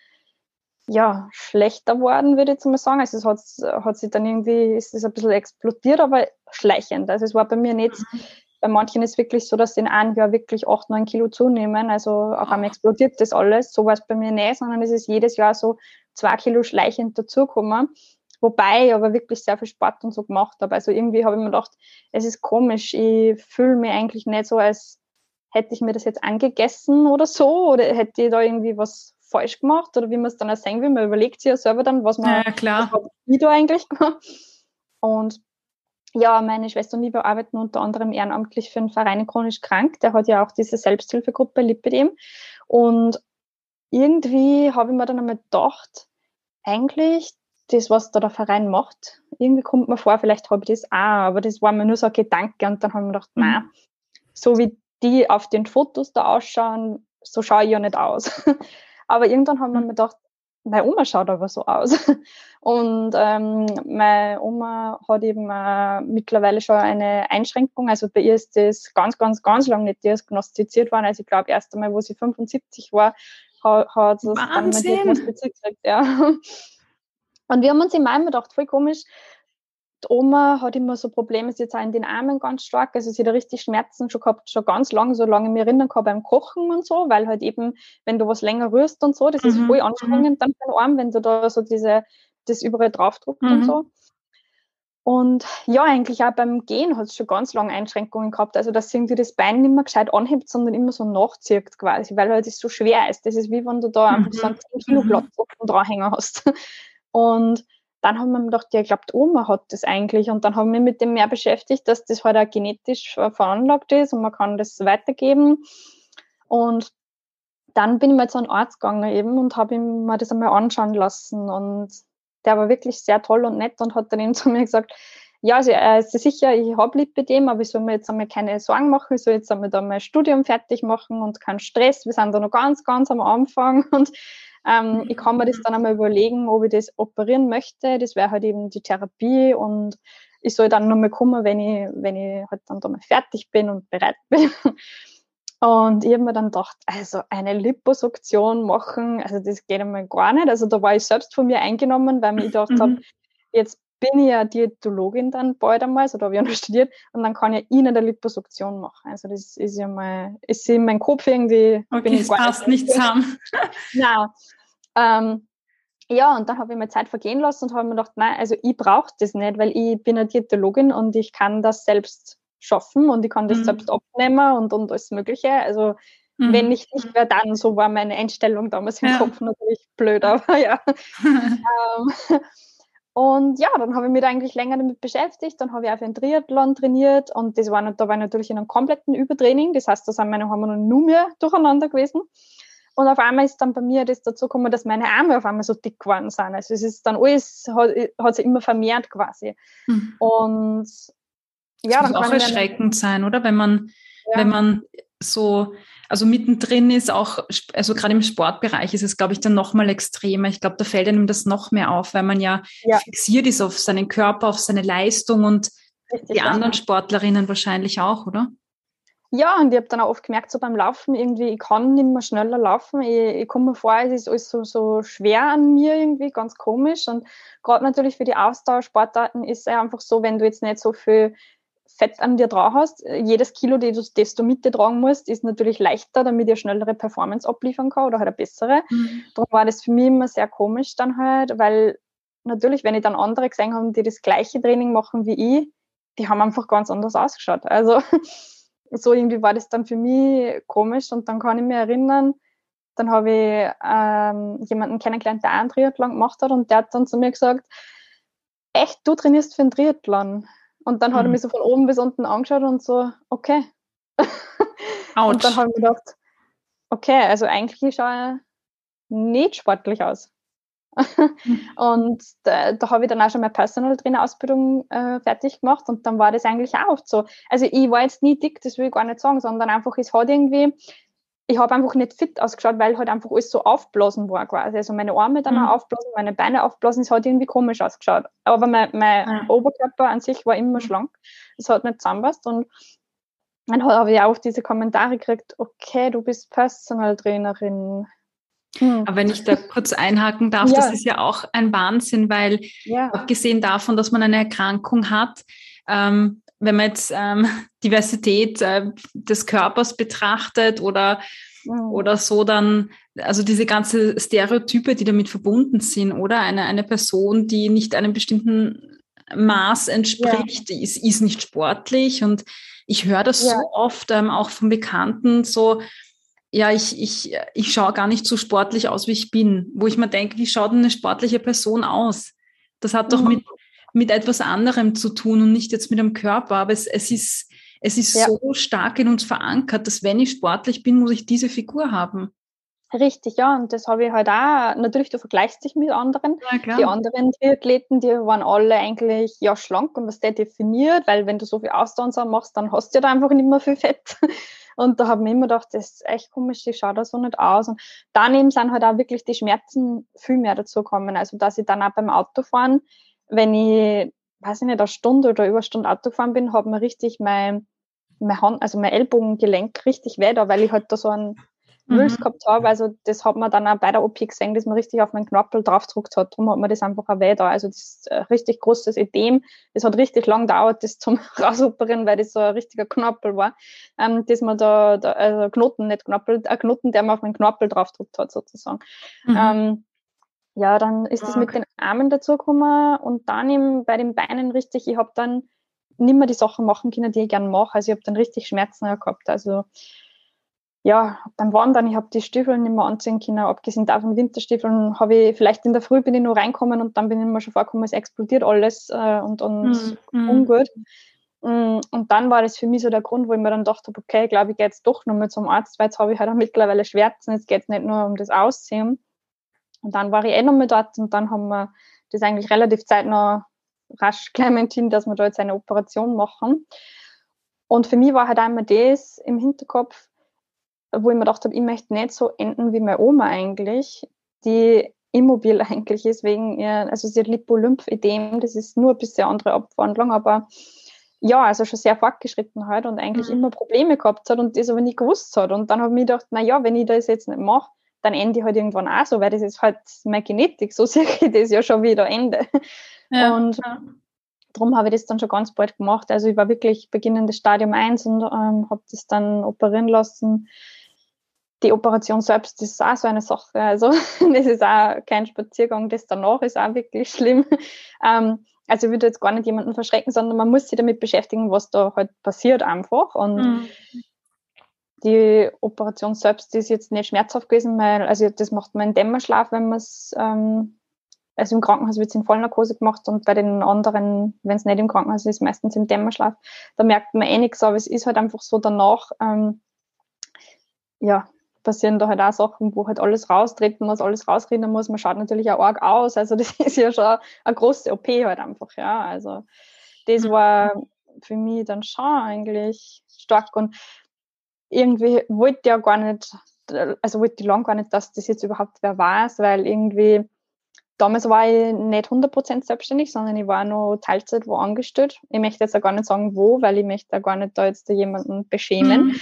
ja, schlechter worden, würde ich jetzt mal sagen. Also es hat, hat sich dann irgendwie, ist es ein bisschen explodiert, aber schleichend. Also es war bei mir nicht, mhm bei manchen ist es wirklich so, dass sie in einem Jahr wirklich 8, 9 Kilo zunehmen. Also auf einmal explodiert das alles. So war es bei mir nicht, sondern es ist jedes Jahr so 2 Kilo schleichend dazugekommen. Wobei ich aber wirklich sehr viel Sport und so gemacht habe. Also irgendwie habe ich mir gedacht, es ist komisch. Ich fühle mich eigentlich nicht so, als hätte ich mir das jetzt angegessen oder so. Oder hätte ich da irgendwie was falsch gemacht oder wie man es dann auch sehen will. Man überlegt sich ja selber dann, was man ja, klar. Was ich da eigentlich gemacht. Und ja, meine Schwester und ich, arbeiten unter anderem ehrenamtlich für einen Verein chronisch krank. Der hat ja auch diese Selbsthilfegruppe Lipidem. Und irgendwie habe ich mir dann einmal gedacht, eigentlich das, was da der Verein macht, irgendwie kommt mir vor, vielleicht habe ich das auch, aber das war mir nur so ein Gedanke und dann habe ich mir gedacht, mhm. nein, so wie die auf den Fotos da ausschauen, so schaue ich ja nicht aus. aber irgendwann haben wir mhm. mir gedacht, meine Oma schaut aber so aus. Und ähm, meine Oma hat eben äh, mittlerweile schon eine Einschränkung. Also bei ihr ist das ganz, ganz, ganz lange nicht diagnostiziert worden. Also ich glaube, erst einmal, wo sie 75 war, hat, hat sie das dann mal diagnostiziert gekriegt. Ja. Und wir haben uns immer gedacht, voll komisch, die Oma hat immer so Probleme, sie jetzt auch in den Armen ganz stark. Also sie hat richtig Schmerzen schon gehabt, schon ganz lange, so lange mir erinnern kann beim Kochen und so, weil halt eben, wenn du was länger rührst und so, das mhm. ist voll mhm. anstrengend dann für den Arm, wenn du da so diese, das überall draufdruckst mhm. und so. Und ja, eigentlich auch beim Gehen hat es schon ganz lange Einschränkungen gehabt. Also, dass irgendwie das Bein nicht mehr gescheit anhebt, sondern immer so nachzieht quasi, weil halt das so schwer ist. Das ist wie wenn du da einfach so einen 10 Kilo mhm. dranhängen hast. Und dann haben wir ja, ich glaube, Oma hat das eigentlich. Und dann haben wir mit dem mehr beschäftigt, dass das halt auch genetisch veranlagt ist und man kann das weitergeben. Und dann bin ich mal zu einem Arzt gegangen eben und habe ihm mal das einmal anschauen lassen. Und der war wirklich sehr toll und nett und hat dann eben zu mir gesagt, ja, also er ist sicher, ich habe Lipidem, aber ich soll mir jetzt einmal keine Sorgen machen, ich soll jetzt einmal da mein Studium fertig machen und keinen Stress. Wir sind da noch ganz, ganz am Anfang und ähm, ich kann mir das dann einmal überlegen, ob ich das operieren möchte. Das wäre halt eben die Therapie und ich soll dann nochmal kommen, wenn ich, wenn ich halt dann da mal fertig bin und bereit bin. Und ich habe mir dann gedacht, also eine Liposuktion machen, also das geht einmal gar nicht. Also da war ich selbst von mir eingenommen, weil ich mir gedacht mhm. habe, jetzt bin ich ja Diätologin dann bald einmal, also da habe ich ja noch studiert, und dann kann ich Ihnen eine Liposuktion machen. Also das ist ja mal, ist in meinem Kopf irgendwie. Okay, das passt nicht zusammen. Nein, ähm, ja, und dann habe ich mir Zeit vergehen lassen und habe mir gedacht, nein, also ich brauche das nicht, weil ich bin eine Diätologin und ich kann das selbst schaffen und ich kann das mhm. selbst abnehmen und, und alles Mögliche. Also mhm. wenn ich nicht mehr dann, so war meine Einstellung damals im ja. Kopf natürlich blöd, aber ja. ähm, und ja, dann habe ich mich da eigentlich länger damit beschäftigt. Dann habe ich auch für einen Triathlon trainiert und das war, da war ich natürlich in einem kompletten Übertraining. Das heißt, da sind meine Hormone nur mehr durcheinander gewesen. Und auf einmal ist dann bei mir das dazu gekommen, dass meine Arme auf einmal so dick geworden sind. Also es ist dann alles, hat, hat sich immer vermehrt quasi. Mhm. Und ja, das muss auch erschreckend sein, oder? Wenn man, ja. wenn man so, also mittendrin ist auch, also gerade im Sportbereich ist es, glaube ich, dann nochmal extremer. Ich glaube, da fällt einem das noch mehr auf, weil man ja, ja, fixiert ist auf seinen Körper, auf seine Leistung und Richtig, die anderen Sportlerinnen wahrscheinlich auch, oder? Ja, und ich habe dann auch oft gemerkt, so beim Laufen irgendwie, ich kann nicht mehr schneller laufen. Ich, ich komme mir vor, es ist alles so, so schwer an mir irgendwie, ganz komisch. Und gerade natürlich für die Ausdauersportarten ist es einfach so, wenn du jetzt nicht so viel Fett an dir drauf hast, jedes Kilo, das du, mit dir tragen musst, ist natürlich leichter, damit ihr schnellere Performance abliefern kann oder halt eine bessere. Mhm. Darum war das für mich immer sehr komisch dann halt, weil natürlich, wenn ich dann andere gesehen habe, die das gleiche Training machen wie ich, die haben einfach ganz anders ausgeschaut. Also so irgendwie war das dann für mich komisch und dann kann ich mich erinnern, dann habe ich ähm, jemanden kennengelernt, der einen Triathlon gemacht hat und der hat dann zu mir gesagt, echt, du trainierst für einen Triathlon. Und dann mhm. hat er mhm. mich so von oben bis unten angeschaut und so, okay. und dann habe ich mir gedacht, okay, also eigentlich schaue ich nicht sportlich aus. Und da, da habe ich dann auch schon meine Personal Trainer Ausbildung äh, fertig gemacht und dann war das eigentlich auch oft so. Also ich war jetzt nie dick, das will ich gar nicht sagen, sondern einfach, es hat irgendwie, ich habe einfach nicht fit ausgeschaut, weil halt einfach alles so aufblasen war quasi. Also meine Arme dann mhm. auch aufblasen, meine Beine aufblasen, es hat irgendwie komisch ausgeschaut. Aber mein, mein ja. Oberkörper an sich war immer mhm. schlank. Es hat nicht zusammenpasst und dann habe ich auch diese Kommentare gekriegt, okay, du bist Personal Trainerin. Hm. Aber wenn ich da kurz einhaken darf, ja. das ist ja auch ein Wahnsinn, weil ja. abgesehen davon, dass man eine Erkrankung hat, ähm, wenn man jetzt ähm, Diversität äh, des Körpers betrachtet oder, mhm. oder so, dann, also diese ganze Stereotype, die damit verbunden sind, oder? Eine, eine Person, die nicht einem bestimmten Maß entspricht, ja. ist, ist nicht sportlich. Und ich höre das ja. so oft ähm, auch von Bekannten, so, ja, ich, ich, ich schaue gar nicht so sportlich aus, wie ich bin. Wo ich mir denke, wie schaut eine sportliche Person aus? Das hat doch mhm. mit mit etwas anderem zu tun und nicht jetzt mit dem Körper. Aber es, es ist, es ist ja. so stark in uns verankert, dass wenn ich sportlich bin, muss ich diese Figur haben. Richtig, ja, und das habe ich halt auch, natürlich, du vergleichst dich mit anderen. Ja, die anderen Triathleten, die waren alle eigentlich ja schlank und was der definiert, weil wenn du so viel Ausdauer machst, dann hast du ja da einfach nicht mehr viel Fett. Und da habe ich immer gedacht, das ist echt komisch, ich schaue da so nicht aus. Und daneben sind halt auch wirklich die Schmerzen viel mehr dazu gekommen. Also, dass ich dann auch beim Autofahren wenn ich, weiß ich nicht, eine Stunde oder über eine Stunde Auto gefahren bin, hat mir richtig mein, mein Hand, also mein Ellbogengelenk richtig weh da, weil ich halt da so einen Wülst mhm. gehabt habe. Also das hat man dann auch bei der OP gesehen, dass man richtig auf meinen Knorpel draufgedruckt hat. Darum hat man das einfach auch weh da. Also das ist ein richtig großes Edem. Das hat richtig lang gedauert, das zum rausoperieren, weil das so ein richtiger Knorpel war. Ähm, dass man da, da also Knoten, nicht Knorpel, ein Knoten, der man auf meinen Knorpel draufgedruckt hat, sozusagen. Mhm. Ähm, ja, dann ist es okay. mit den Armen dazugekommen und dann eben bei den Beinen richtig, ich habe dann nicht mehr die Sachen machen können, die ich gerne mache. Also ich habe dann richtig Schmerzen gehabt. Also ja, beim Wandern, ich habe die Stiefel nicht mehr anziehen können, abgesehen davon Winterstiefeln, habe ich vielleicht in der Früh bin ich nur reinkommen und dann bin ich mir schon vorgekommen, es explodiert alles äh, und, und mm, ungut. Mm, und dann war das für mich so der Grund, wo ich mir dann dachte, okay, ich glaube, ich gehe jetzt doch nochmal zum Arzt, weil jetzt habe ich halt auch mittlerweile Schmerzen, jetzt geht es nicht nur um das Aussehen. Und dann war ich eh noch mal dort und dann haben wir das eigentlich relativ zeitnah rasch entschieden, dass wir da jetzt eine Operation machen. Und für mich war halt einmal das im Hinterkopf, wo ich mir gedacht habe, ich möchte nicht so enden wie meine Oma eigentlich, die immobil eigentlich ist, wegen ihr, also sie hat Lipolymphedem, das ist nur ein bisschen andere Abwandlung, aber ja, also schon sehr fortgeschritten halt und eigentlich mhm. immer Probleme gehabt hat und das aber nie gewusst hat. Und dann habe ich mir gedacht, na ja, wenn ich das jetzt nicht mache, dann ende ich halt irgendwann auch so, weil das ist halt meine Genetik, so sehe ich das ja schon wieder Ende. Ja, und ja. darum habe ich das dann schon ganz bald gemacht. Also ich war wirklich beginnendes Stadium 1 und ähm, habe das dann operieren lassen. Die Operation selbst das ist auch so eine Sache. Also das ist auch kein Spaziergang, das danach ist auch wirklich schlimm. Ähm, also ich würde jetzt gar nicht jemanden verschrecken, sondern man muss sich damit beschäftigen, was da halt passiert einfach. Und mhm die Operation selbst ist jetzt nicht schmerzhaft gewesen, weil, also das macht man in Dämmerschlaf, wenn man es, ähm, also im Krankenhaus wird es in Vollnarkose gemacht und bei den anderen, wenn es nicht im Krankenhaus ist, meistens im Dämmerschlaf, da merkt man eh nichts, aber es ist halt einfach so danach, ähm, ja, passieren da halt auch Sachen, wo halt alles raustreten muss, alles rausreden muss. Man schaut natürlich auch arg aus. Also das ist ja schon eine große OP halt einfach, ja. Also das mhm. war für mich dann schon eigentlich stark. Und irgendwie wollte ich ja gar nicht, also wollte ich lang gar nicht, dass das jetzt überhaupt wer weiß, weil irgendwie damals war ich nicht 100% selbstständig, sondern ich war noch Teilzeit wo angestellt. Ich möchte jetzt auch gar nicht sagen, wo, weil ich möchte da gar nicht da jetzt jemanden beschämen. Mhm.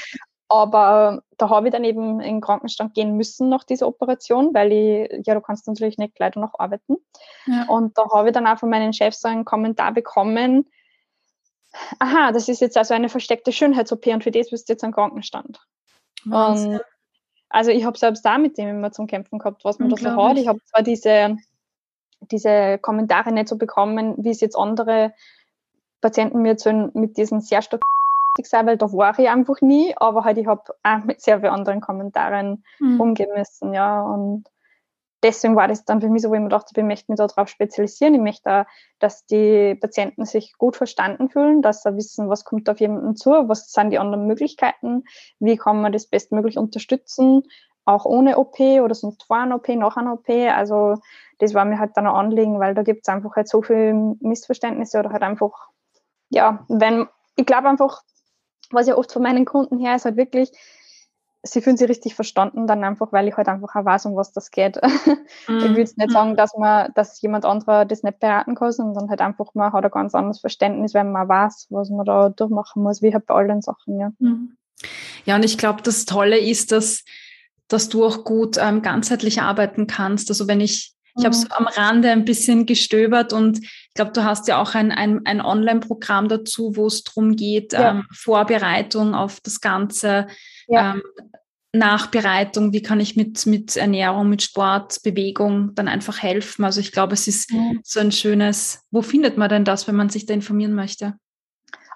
Aber da habe ich dann eben in den Krankenstand gehen müssen nach dieser Operation, weil ich, ja, du kannst natürlich nicht gleich noch arbeiten. Ja. Und da habe ich dann auch von meinen Chefs so einen Kommentar bekommen, aha, das ist jetzt also eine versteckte Schönheits-OP und für das bist du jetzt am Krankenstand. Und also ich habe selbst da mit dem immer zum Kämpfen gehabt, was man da so hat. Ich habe zwar diese, diese Kommentare nicht so bekommen, wie es jetzt andere Patienten mir erzählen, mit diesen sehr stark sein, weil da war ich einfach nie, aber halt ich habe auch mit sehr vielen anderen Kommentaren mhm. umgehen müssen, ja, und deswegen war das dann für mich so, wo ich mir dachte, ich möchte mich darauf spezialisieren. Ich möchte auch, dass die Patienten sich gut verstanden fühlen, dass sie wissen, was kommt auf jemanden zu, was sind die anderen Möglichkeiten, wie kann man das bestmöglich unterstützen, auch ohne OP oder sonst vor einer OP, nach einer OP. Also das war mir halt dann ein Anliegen, weil da gibt es einfach halt so viele Missverständnisse oder halt einfach, ja, wenn, ich glaube einfach, was ja oft von meinen Kunden her ist, halt wirklich, sie fühlen sich richtig verstanden, dann einfach, weil ich halt einfach auch weiß, um was das geht. Mm. Ich will jetzt nicht sagen, dass man, dass jemand anderer das nicht beraten kann, sondern halt einfach, man hat ein ganz anderes Verständnis, wenn man weiß, was man da durchmachen muss, wie halt bei allen Sachen, ja. Mm. Ja, und ich glaube, das Tolle ist, dass, dass du auch gut ähm, ganzheitlich arbeiten kannst. Also wenn ich ich habe so mhm. am Rande ein bisschen gestöbert und ich glaube, du hast ja auch ein, ein, ein Online-Programm dazu, wo es darum geht, ja. ähm, Vorbereitung auf das Ganze, ja. ähm, Nachbereitung, wie kann ich mit, mit Ernährung, mit Sport, Bewegung dann einfach helfen. Also ich glaube, es ist ja. so ein schönes, wo findet man denn das, wenn man sich da informieren möchte?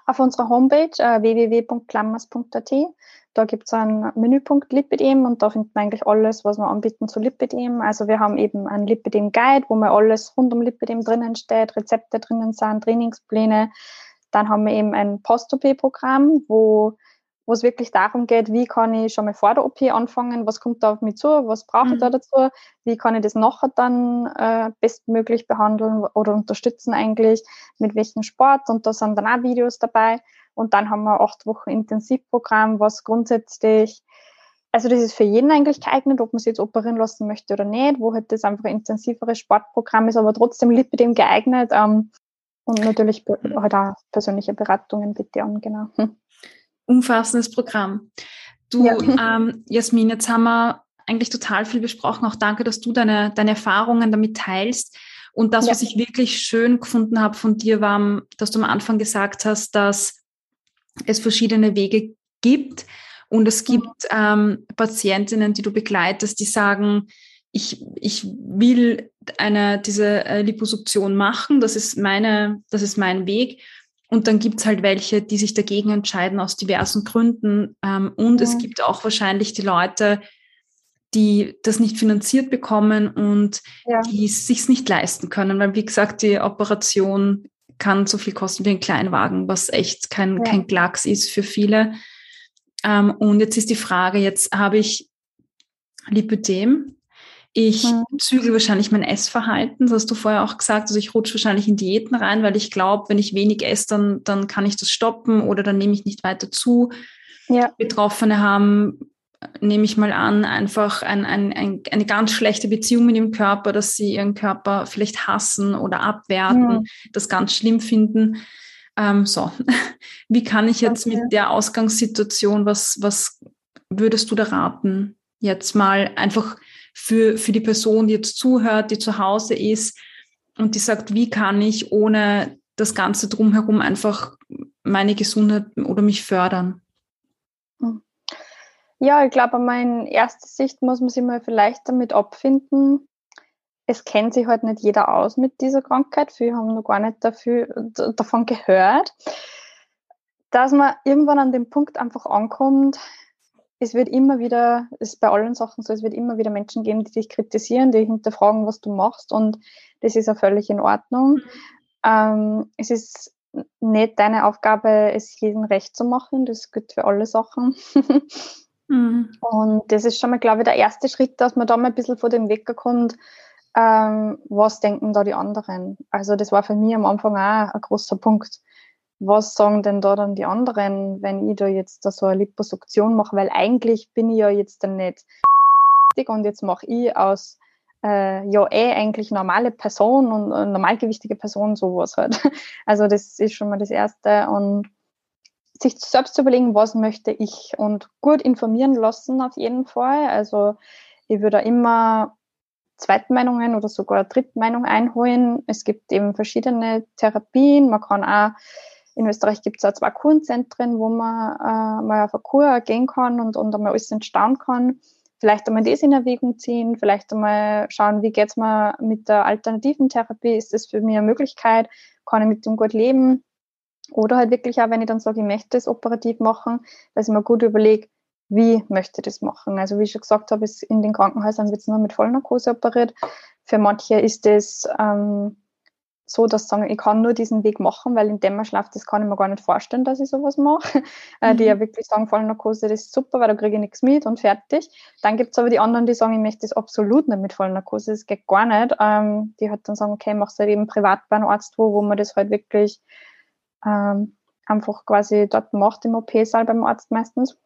Auf unserer Homepage äh, www.klammers.at da gibt es einen Menüpunkt Lipidem und da findet man eigentlich alles, was wir anbieten zu Lipidem. Also wir haben eben einen Lipidem Guide, wo mal alles rund um Lipidem drinnen steht, Rezepte drinnen sind, Trainingspläne. Dann haben wir eben ein Post-OP-Programm, wo wo es wirklich darum geht, wie kann ich schon mal vor der OP anfangen, was kommt da auf mich zu, was brauche ich mhm. da dazu, wie kann ich das nachher dann äh, bestmöglich behandeln oder unterstützen eigentlich, mit welchem Sport und da sind dann auch Videos dabei. Und dann haben wir acht Wochen Intensivprogramm, was grundsätzlich, also das ist für jeden eigentlich geeignet, ob man sich jetzt operieren lassen möchte oder nicht, wo halt das einfach ein intensiveres Sportprogramm ist, aber trotzdem Lipidem geeignet. Ähm, und natürlich halt auch persönliche Beratungen bitte an, genau. Hm. Umfassendes Programm. Du, ja. ähm, Jasmin, jetzt haben wir eigentlich total viel besprochen. Auch danke, dass du deine, deine Erfahrungen damit teilst. Und das, ja. was ich wirklich schön gefunden habe von dir, war, dass du am Anfang gesagt hast, dass es verschiedene Wege gibt. Und es mhm. gibt ähm, Patientinnen, die du begleitest, die sagen, ich, ich will eine, diese äh, Liposuktion machen, das ist, meine, das ist mein Weg. Und dann gibt es halt welche, die sich dagegen entscheiden aus diversen Gründen. Ähm, und ja. es gibt auch wahrscheinlich die Leute, die das nicht finanziert bekommen und ja. die es sich nicht leisten können. Weil, wie gesagt, die Operation kann so viel kosten wie ein Kleinwagen, was echt kein, ja. kein Klacks ist für viele. Ähm, und jetzt ist die Frage, jetzt habe ich Lipödem. Ich mhm. zügel wahrscheinlich mein Essverhalten, das hast du vorher auch gesagt. Also ich rutsche wahrscheinlich in Diäten rein, weil ich glaube, wenn ich wenig esse, dann, dann kann ich das stoppen oder dann nehme ich nicht weiter zu. Ja. Betroffene haben nehme ich mal an, einfach ein, ein, ein, eine ganz schlechte Beziehung mit dem Körper, dass sie ihren Körper vielleicht hassen oder abwerten, mhm. das ganz schlimm finden. Ähm, so, wie kann ich jetzt okay. mit der Ausgangssituation, was, was würdest du da raten? Jetzt mal einfach für, für die Person, die jetzt zuhört, die zu Hause ist und die sagt, wie kann ich ohne das Ganze drumherum einfach meine Gesundheit oder mich fördern? Ja, ich glaube, in erster Sicht muss man sich mal vielleicht damit abfinden. Es kennt sich halt nicht jeder aus mit dieser Krankheit. Viele haben noch gar nicht dafür, davon gehört. Dass man irgendwann an dem Punkt einfach ankommt, es wird immer wieder, es ist bei allen Sachen so, es wird immer wieder Menschen geben, die dich kritisieren, die hinterfragen, was du machst und das ist ja völlig in Ordnung. Mhm. Ähm, es ist nicht deine Aufgabe, es jedem recht zu machen, das gilt für alle Sachen. Mhm. Und das ist schon mal, glaube ich, der erste Schritt, dass man da mal ein bisschen vor dem Weg kommt, ähm, was denken da die anderen. Also das war für mich am Anfang auch ein großer Punkt. Was sagen denn da dann die anderen, wenn ich da jetzt da so eine Liposuktion mache? Weil eigentlich bin ich ja jetzt dann nicht und jetzt mache ich aus äh, ja eh eigentlich normale Person und äh, normalgewichtige Person sowas halt. Also das ist schon mal das Erste und sich selbst zu überlegen, was möchte ich und gut informieren lassen auf jeden Fall. Also ich würde immer Zweitmeinungen oder sogar Drittmeinung einholen. Es gibt eben verschiedene Therapien. Man kann auch, in Österreich gibt es auch zwei Kurenzentren, wo man äh, mal auf eine Kur gehen kann und, und einmal alles entstaunen kann. Vielleicht einmal das in Erwägung ziehen, vielleicht einmal schauen, wie geht's mir mit der alternativen Therapie? Ist das für mich eine Möglichkeit? Kann ich mit dem gut leben? Oder halt wirklich auch, wenn ich dann sage, ich möchte es operativ machen, dass ich mir gut überlege, wie möchte ich das machen. Also wie ich schon gesagt habe, ist in den Krankenhäusern wird es nur mit Vollnarkose operiert. Für manche ist es ähm, so, dass sie sagen, ich kann nur diesen Weg machen, weil in Dämmerschlaf, das kann ich mir gar nicht vorstellen, dass ich sowas mache. Mhm. Die ja wirklich sagen, Vollnarkose, das ist super, weil da kriege ich nichts mit und fertig. Dann gibt es aber die anderen, die sagen, ich möchte das absolut nicht mit Vollnarkose, das geht gar nicht. Ähm, die halt dann sagen, okay, mach es halt eben privat bei einem Arzt, wo, wo man das halt wirklich ähm, einfach quasi dort macht im OP-Saal beim Arzt meistens.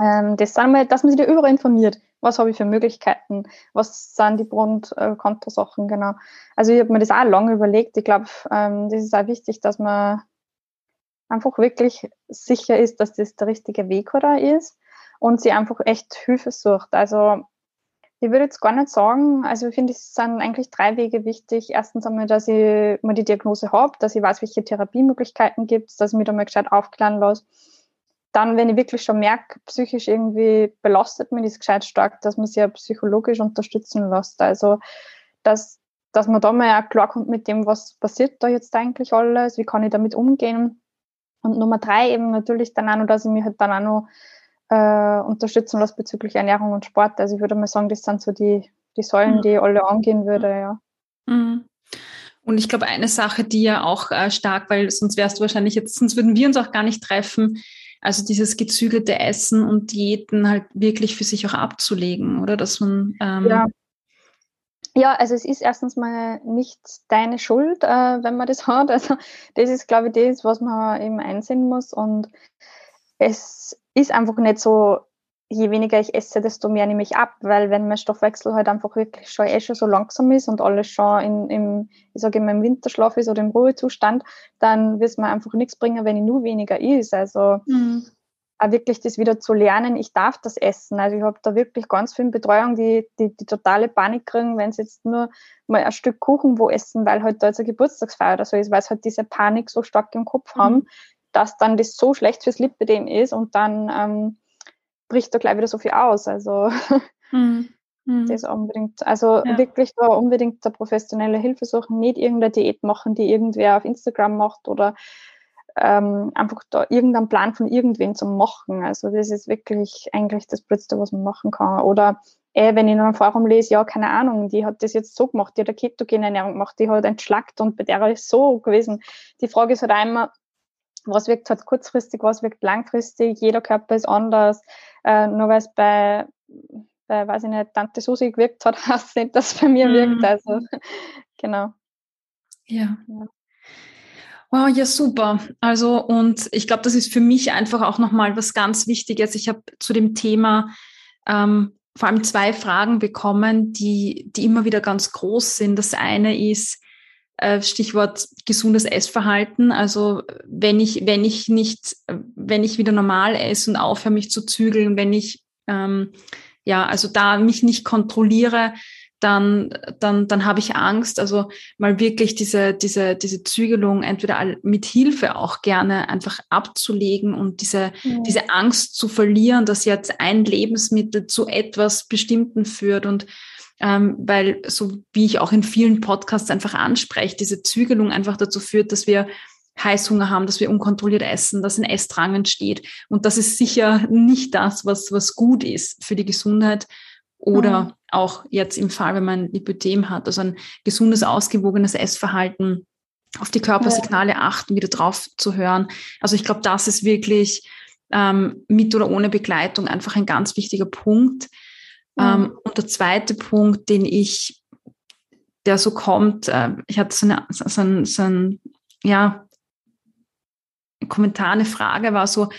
Ähm, das sagen wir, dass man sich da überall informiert. Was habe ich für Möglichkeiten? Was sind die und äh? Genau. Also ich habe mir das auch lange überlegt. Ich glaube, ähm, das ist auch wichtig, dass man einfach wirklich sicher ist, dass das der richtige Weg oder ist und sie einfach echt Hilfe sucht. Also ich würde jetzt gar nicht sagen, also ich finde, es sind eigentlich drei Wege wichtig. Erstens einmal, dass ich mal die Diagnose habe, dass ich weiß, welche Therapiemöglichkeiten gibt es, dass ich mich da mal gescheit aufklären lasse dann, wenn ich wirklich schon merke, psychisch irgendwie belastet mich das gescheit stark, dass man sich ja psychologisch unterstützen lässt. Also, dass, dass man da mal auch klarkommt mit dem, was passiert da jetzt eigentlich alles, wie kann ich damit umgehen. Und Nummer drei eben natürlich dann auch noch, dass ich mich halt dann auch noch äh, unterstützen lasse bezüglich Ernährung und Sport. Also ich würde mal sagen, das sind so die, die Säulen, mhm. die alle angehen würde, ja. Mhm. Und ich glaube, eine Sache, die ja auch äh, stark, weil sonst wärst du wahrscheinlich jetzt, sonst würden wir uns auch gar nicht treffen, also dieses gezügelte Essen und Diäten halt wirklich für sich auch abzulegen, oder? Dass man ähm ja. Ja, also es ist erstens mal nicht deine Schuld, äh, wenn man das hat. Also das ist, glaube ich, das, was man eben einsehen muss. Und es ist einfach nicht so je weniger ich esse, desto mehr nehme ich ab, weil wenn mein Stoffwechsel halt einfach wirklich schon eh schon so langsam ist und alles schon in, im, ich sage immer im Winterschlaf ist oder im Ruhezustand, dann wird es mir einfach nichts bringen, wenn ich nur weniger is. Also mhm. auch wirklich das wieder zu lernen, ich darf das essen. Also ich habe da wirklich ganz viel Betreuung, die, die, die totale Panik kriegen, wenn sie jetzt nur mal ein Stück Kuchen wo essen, weil halt da jetzt eine Geburtstagsfeier oder so ist, weil sie halt diese Panik so stark im Kopf mhm. haben, dass dann das so schlecht fürs Lipidem ist und dann ähm, bricht da gleich wieder so viel aus. Also mhm. Mhm. das unbedingt, also ja. wirklich da unbedingt eine professionelle Hilfe suchen, nicht irgendeine Diät machen, die irgendwer auf Instagram macht oder ähm, einfach da irgendeinen Plan von irgendwen zu machen. Also das ist wirklich eigentlich das Blödste, was man machen kann. Oder äh, wenn ich in einem Forum lese, ja, keine Ahnung, die hat das jetzt so gemacht, die hat eine ketogene Ernährung gemacht, die hat entschlackt und bei der ist so gewesen. Die Frage ist halt einmal, was wirkt halt kurzfristig, was wirkt langfristig, jeder Körper ist anders. Äh, nur weil es bei, bei, weiß ich nicht, Tante Susi gewirkt hat, heißt nicht, dass es bei mir mhm. wirkt. Also, genau. Ja. ja. Wow, ja, super. Also, und ich glaube, das ist für mich einfach auch nochmal was ganz Wichtiges. Ich habe zu dem Thema ähm, vor allem zwei Fragen bekommen, die, die immer wieder ganz groß sind. Das eine ist, Stichwort gesundes Essverhalten. Also wenn ich, wenn ich nicht, wenn ich wieder normal esse und aufhöre, mich zu zügeln, wenn ich ähm, ja, also da mich nicht kontrolliere, dann, dann, dann habe ich Angst. Also mal wirklich diese, diese, diese Zügelung entweder mit Hilfe auch gerne einfach abzulegen und diese, ja. diese Angst zu verlieren, dass jetzt ein Lebensmittel zu etwas Bestimmten führt und ähm, weil so wie ich auch in vielen Podcasts einfach anspreche, diese Zügelung einfach dazu führt, dass wir Heißhunger haben, dass wir unkontrolliert essen, dass ein Essdrang entsteht. Und das ist sicher nicht das, was, was gut ist für die Gesundheit oder mhm. auch jetzt im Fall, wenn man Lipödem hat, also ein gesundes, ausgewogenes Essverhalten, auf die Körpersignale achten, wieder drauf zu hören. Also ich glaube, das ist wirklich ähm, mit oder ohne Begleitung einfach ein ganz wichtiger Punkt. Ähm, mhm. und der zweite Punkt, den ich, der so kommt, äh, ich hatte so, eine, so, ein, so ein, ja, Kommentar, eine Frage war so,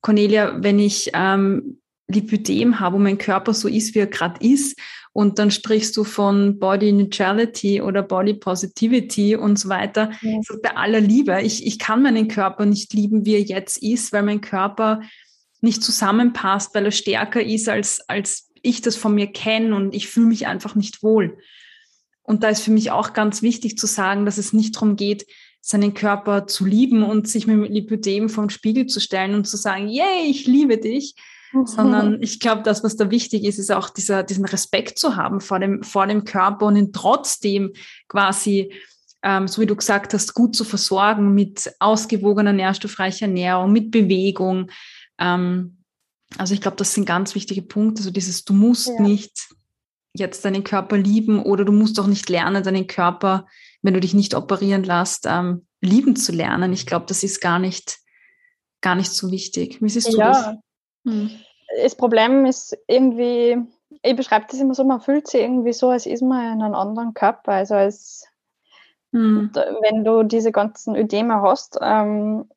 Cornelia, wenn ich ähm, Lipödem habe und mein Körper so ist, wie er gerade ist, und dann sprichst du von Body Neutrality oder Body Positivity und so weiter. Ja. So bei aller Liebe, ich, ich kann meinen Körper nicht lieben, wie er jetzt ist, weil mein Körper nicht zusammenpasst, weil er stärker ist als, als ich das von mir kenne und ich fühle mich einfach nicht wohl. Und da ist für mich auch ganz wichtig zu sagen, dass es nicht darum geht, seinen Körper zu lieben und sich mit Lipödem vom Spiegel zu stellen und zu sagen, yay, ich liebe dich, mhm. sondern ich glaube, das, was da wichtig ist, ist auch dieser, diesen Respekt zu haben vor dem, vor dem Körper und ihn trotzdem quasi ähm, so wie du gesagt hast, gut zu versorgen mit ausgewogener, nährstoffreicher Ernährung, mit Bewegung. Ähm, also ich glaube, das sind ganz wichtige Punkte. Also dieses, du musst ja. nicht jetzt deinen Körper lieben oder du musst auch nicht lernen, deinen Körper, wenn du dich nicht operieren lässt, ähm, lieben zu lernen. Ich glaube, das ist gar nicht, gar nicht so wichtig. Wie siehst du ja. das? Hm. Das Problem ist irgendwie, ich beschreibe das immer so, man fühlt sich irgendwie so, als ist man in einem anderen Körper. Also als hm. wenn du diese ganzen Ödeme hast, ähm,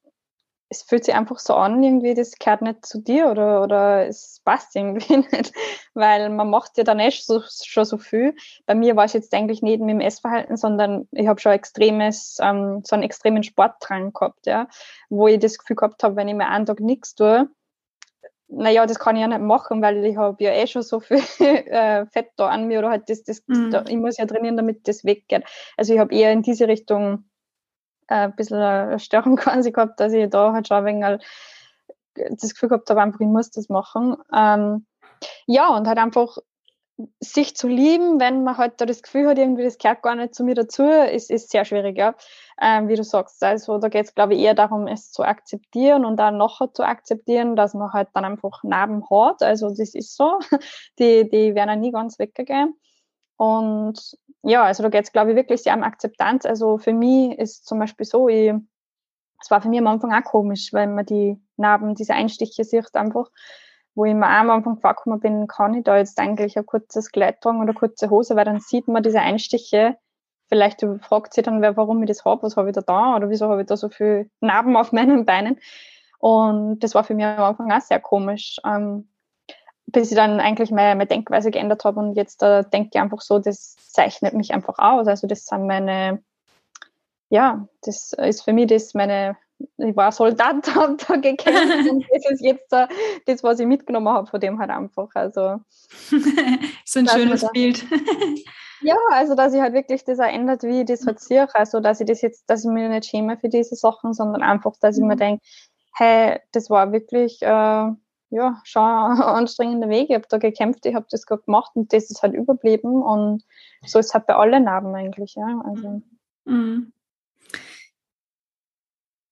es fühlt sich einfach so an, irgendwie, das gehört nicht zu dir oder, oder es passt irgendwie nicht, weil man macht ja dann echt so, schon so viel. Bei mir war es jetzt eigentlich nicht mit dem Essverhalten, sondern ich habe schon extremes, ähm, so einen extremen Sportdrang gehabt, ja, wo ich das Gefühl gehabt habe, wenn ich mir einen Tag nichts tue, naja, das kann ich ja nicht machen, weil ich habe ja eh schon so viel äh, Fett da an mir oder halt das, das, mhm. da, ich muss ja trainieren, damit das weggeht. Also ich habe eher in diese Richtung ein bisschen eine Störung quasi gehabt, dass ich da halt schon ein wenig das Gefühl gehabt habe, einfach, ich muss das machen. Ähm, ja, und halt einfach sich zu lieben, wenn man halt da das Gefühl hat, irgendwie das gehört gar nicht zu mir dazu, ist, ist sehr schwierig, ja. Ähm, wie du sagst. Also da geht es, glaube ich, eher darum, es zu akzeptieren und dann nachher zu akzeptieren, dass man halt dann einfach Narben hat. Also das ist so. Die, die werden ja nie ganz weggehen. Und ja, also da geht es, glaube ich, wirklich sehr um Akzeptanz. Also für mich ist zum Beispiel so, ich, es war für mich am Anfang auch komisch, weil man die Narben, diese Einstiche sieht einfach, wo ich mir auch am Anfang vorgekommen bin, kann ich da jetzt eigentlich ein kurzes Kleid tragen oder kurze Hose, weil dann sieht man diese Einstiche. Vielleicht fragt sich dann wer, warum ich das habe, was habe ich da da oder wieso habe ich da so viele Narben auf meinen Beinen. Und das war für mich am Anfang auch sehr komisch. Ähm, bis ich dann eigentlich meine, meine Denkweise geändert habe und jetzt äh, denke ich einfach so, das zeichnet mich einfach aus. Also das sind meine, ja, das ist für mich das meine, ich war Soldat, habe da gekämpft und das ist jetzt uh, das, was ich mitgenommen habe von dem halt einfach. Also so ein schönes da, Bild. ja, also dass ich halt wirklich das ändert, wie ich das halt sehe. Also dass ich das jetzt, dass ich mir nicht schäme für diese Sachen, sondern einfach, dass ich mir mhm. denke, hey, das war wirklich äh, ja, schon anstrengender Weg. Ich habe da gekämpft, ich habe das gerade gemacht und das ist halt überblieben und so ist es halt bei allen Narben eigentlich. Ja. Also. Mhm.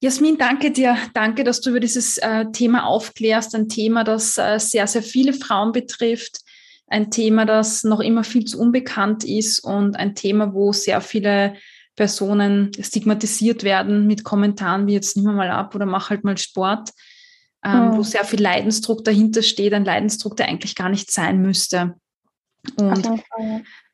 Jasmin, danke dir. Danke, dass du über dieses äh, Thema aufklärst. Ein Thema, das äh, sehr, sehr viele Frauen betrifft. Ein Thema, das noch immer viel zu unbekannt ist und ein Thema, wo sehr viele Personen stigmatisiert werden mit Kommentaren wie jetzt nimm mal ab oder mach halt mal Sport ähm, mhm. wo sehr viel Leidensdruck dahinter steht, ein Leidensdruck, der eigentlich gar nicht sein müsste. Und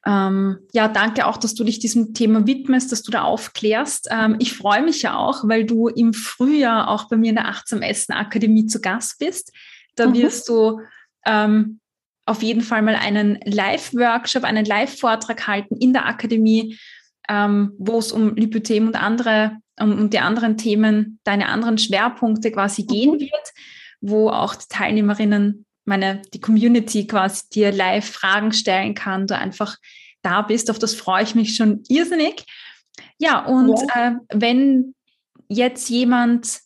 ähm, ja, danke auch, dass du dich diesem Thema widmest, dass du da aufklärst. Ähm, ich freue mich ja auch, weil du im Frühjahr auch bei mir in der Achtsam Essen Akademie zu Gast bist. Da mhm. wirst du ähm, auf jeden Fall mal einen Live-Workshop, einen Live-Vortrag halten in der Akademie, ähm, wo es um Lipödem und andere um, um die anderen Themen, deine anderen Schwerpunkte quasi gehen mhm. wird, wo auch die Teilnehmerinnen, meine, die Community quasi dir live Fragen stellen kann, du einfach da bist. Auf das freue ich mich schon irrsinnig. Ja, und ja. Äh, wenn jetzt jemand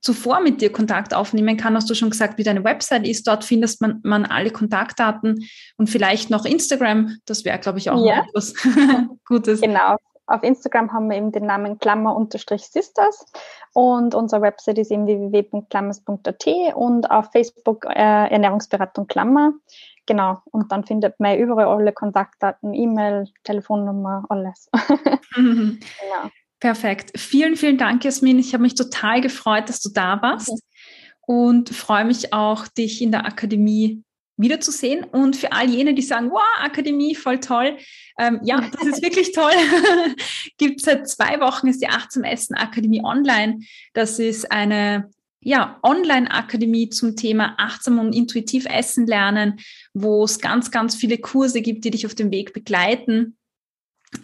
zuvor mit dir Kontakt aufnehmen kann, hast du schon gesagt, wie deine Website ist. Dort findest man, man alle Kontaktdaten und vielleicht noch Instagram. Das wäre, glaube ich, auch ja. etwas Gutes. Genau. Auf Instagram haben wir eben den Namen Klammer-Sisters und unsere Website ist eben www.klammers.at und auf Facebook äh, Ernährungsberatung Klammer. Genau, und dann findet man überall alle Kontaktdaten, E-Mail, Telefonnummer, alles. Mhm. genau. Perfekt. Vielen, vielen Dank, Jasmin. Ich habe mich total gefreut, dass du da warst mhm. und freue mich auch, dich in der Akademie wiederzusehen. Und für all jene, die sagen, wow, Akademie, voll toll. Ähm, ja, das ist wirklich toll. Gibt seit zwei Wochen ist die Achtsam Essen Akademie online. Das ist eine ja, Online-Akademie zum Thema achtsam und intuitiv Essen lernen, wo es ganz, ganz viele Kurse gibt, die dich auf dem Weg begleiten.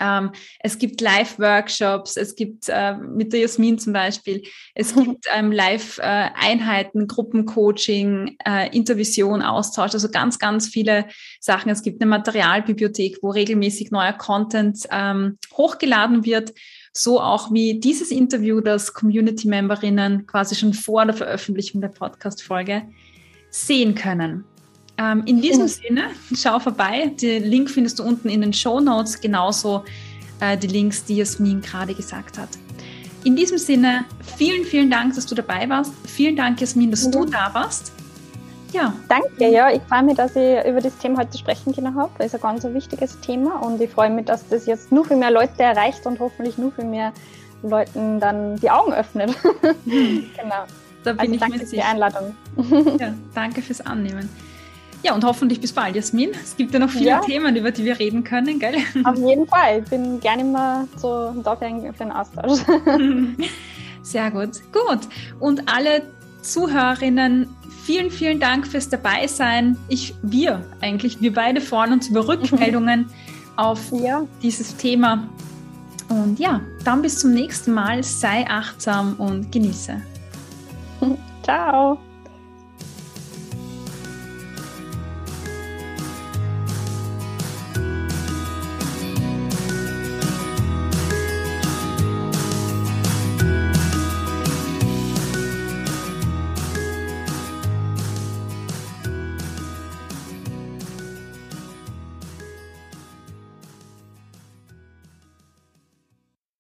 Ähm, es gibt Live-Workshops, es gibt äh, mit der Jasmin zum Beispiel, es gibt ähm, Live-Einheiten, Gruppencoaching, äh, Intervision, Austausch, also ganz, ganz viele Sachen. Es gibt eine Materialbibliothek, wo regelmäßig neuer Content ähm, hochgeladen wird. So auch wie dieses Interview, das Community-Memberinnen quasi schon vor der Veröffentlichung der Podcast-Folge sehen können. Ähm, in diesem Sinne, schau vorbei. Den Link findest du unten in den Show Notes, genauso äh, die Links, die Jasmin gerade gesagt hat. In diesem Sinne, vielen, vielen Dank, dass du dabei warst. Vielen Dank, Jasmin, dass ja. du da warst. Ja. Danke, ja. Ich freue mich, dass ich über das Thema heute sprechen können habe. Das ist ein ganz wichtiges Thema und ich freue mich, dass das jetzt nur für mehr Leute erreicht und hoffentlich nur für mehr Leuten dann die Augen öffnet. Mhm. genau. Da bin also ich danke für die Einladung. ja, danke fürs Annehmen. Ja, und hoffentlich bis bald, Jasmin. Es gibt ja noch viele ja. Themen, über die wir reden können, gell? Auf jeden Fall. Ich bin gerne immer so da für einen Austausch. Sehr gut. Gut. Und alle Zuhörerinnen, vielen, vielen Dank fürs Dabeisein. Ich, wir eigentlich, wir beide freuen uns über Rückmeldungen auf ja. dieses Thema. Und ja, dann bis zum nächsten Mal. Sei achtsam und genieße. Ciao.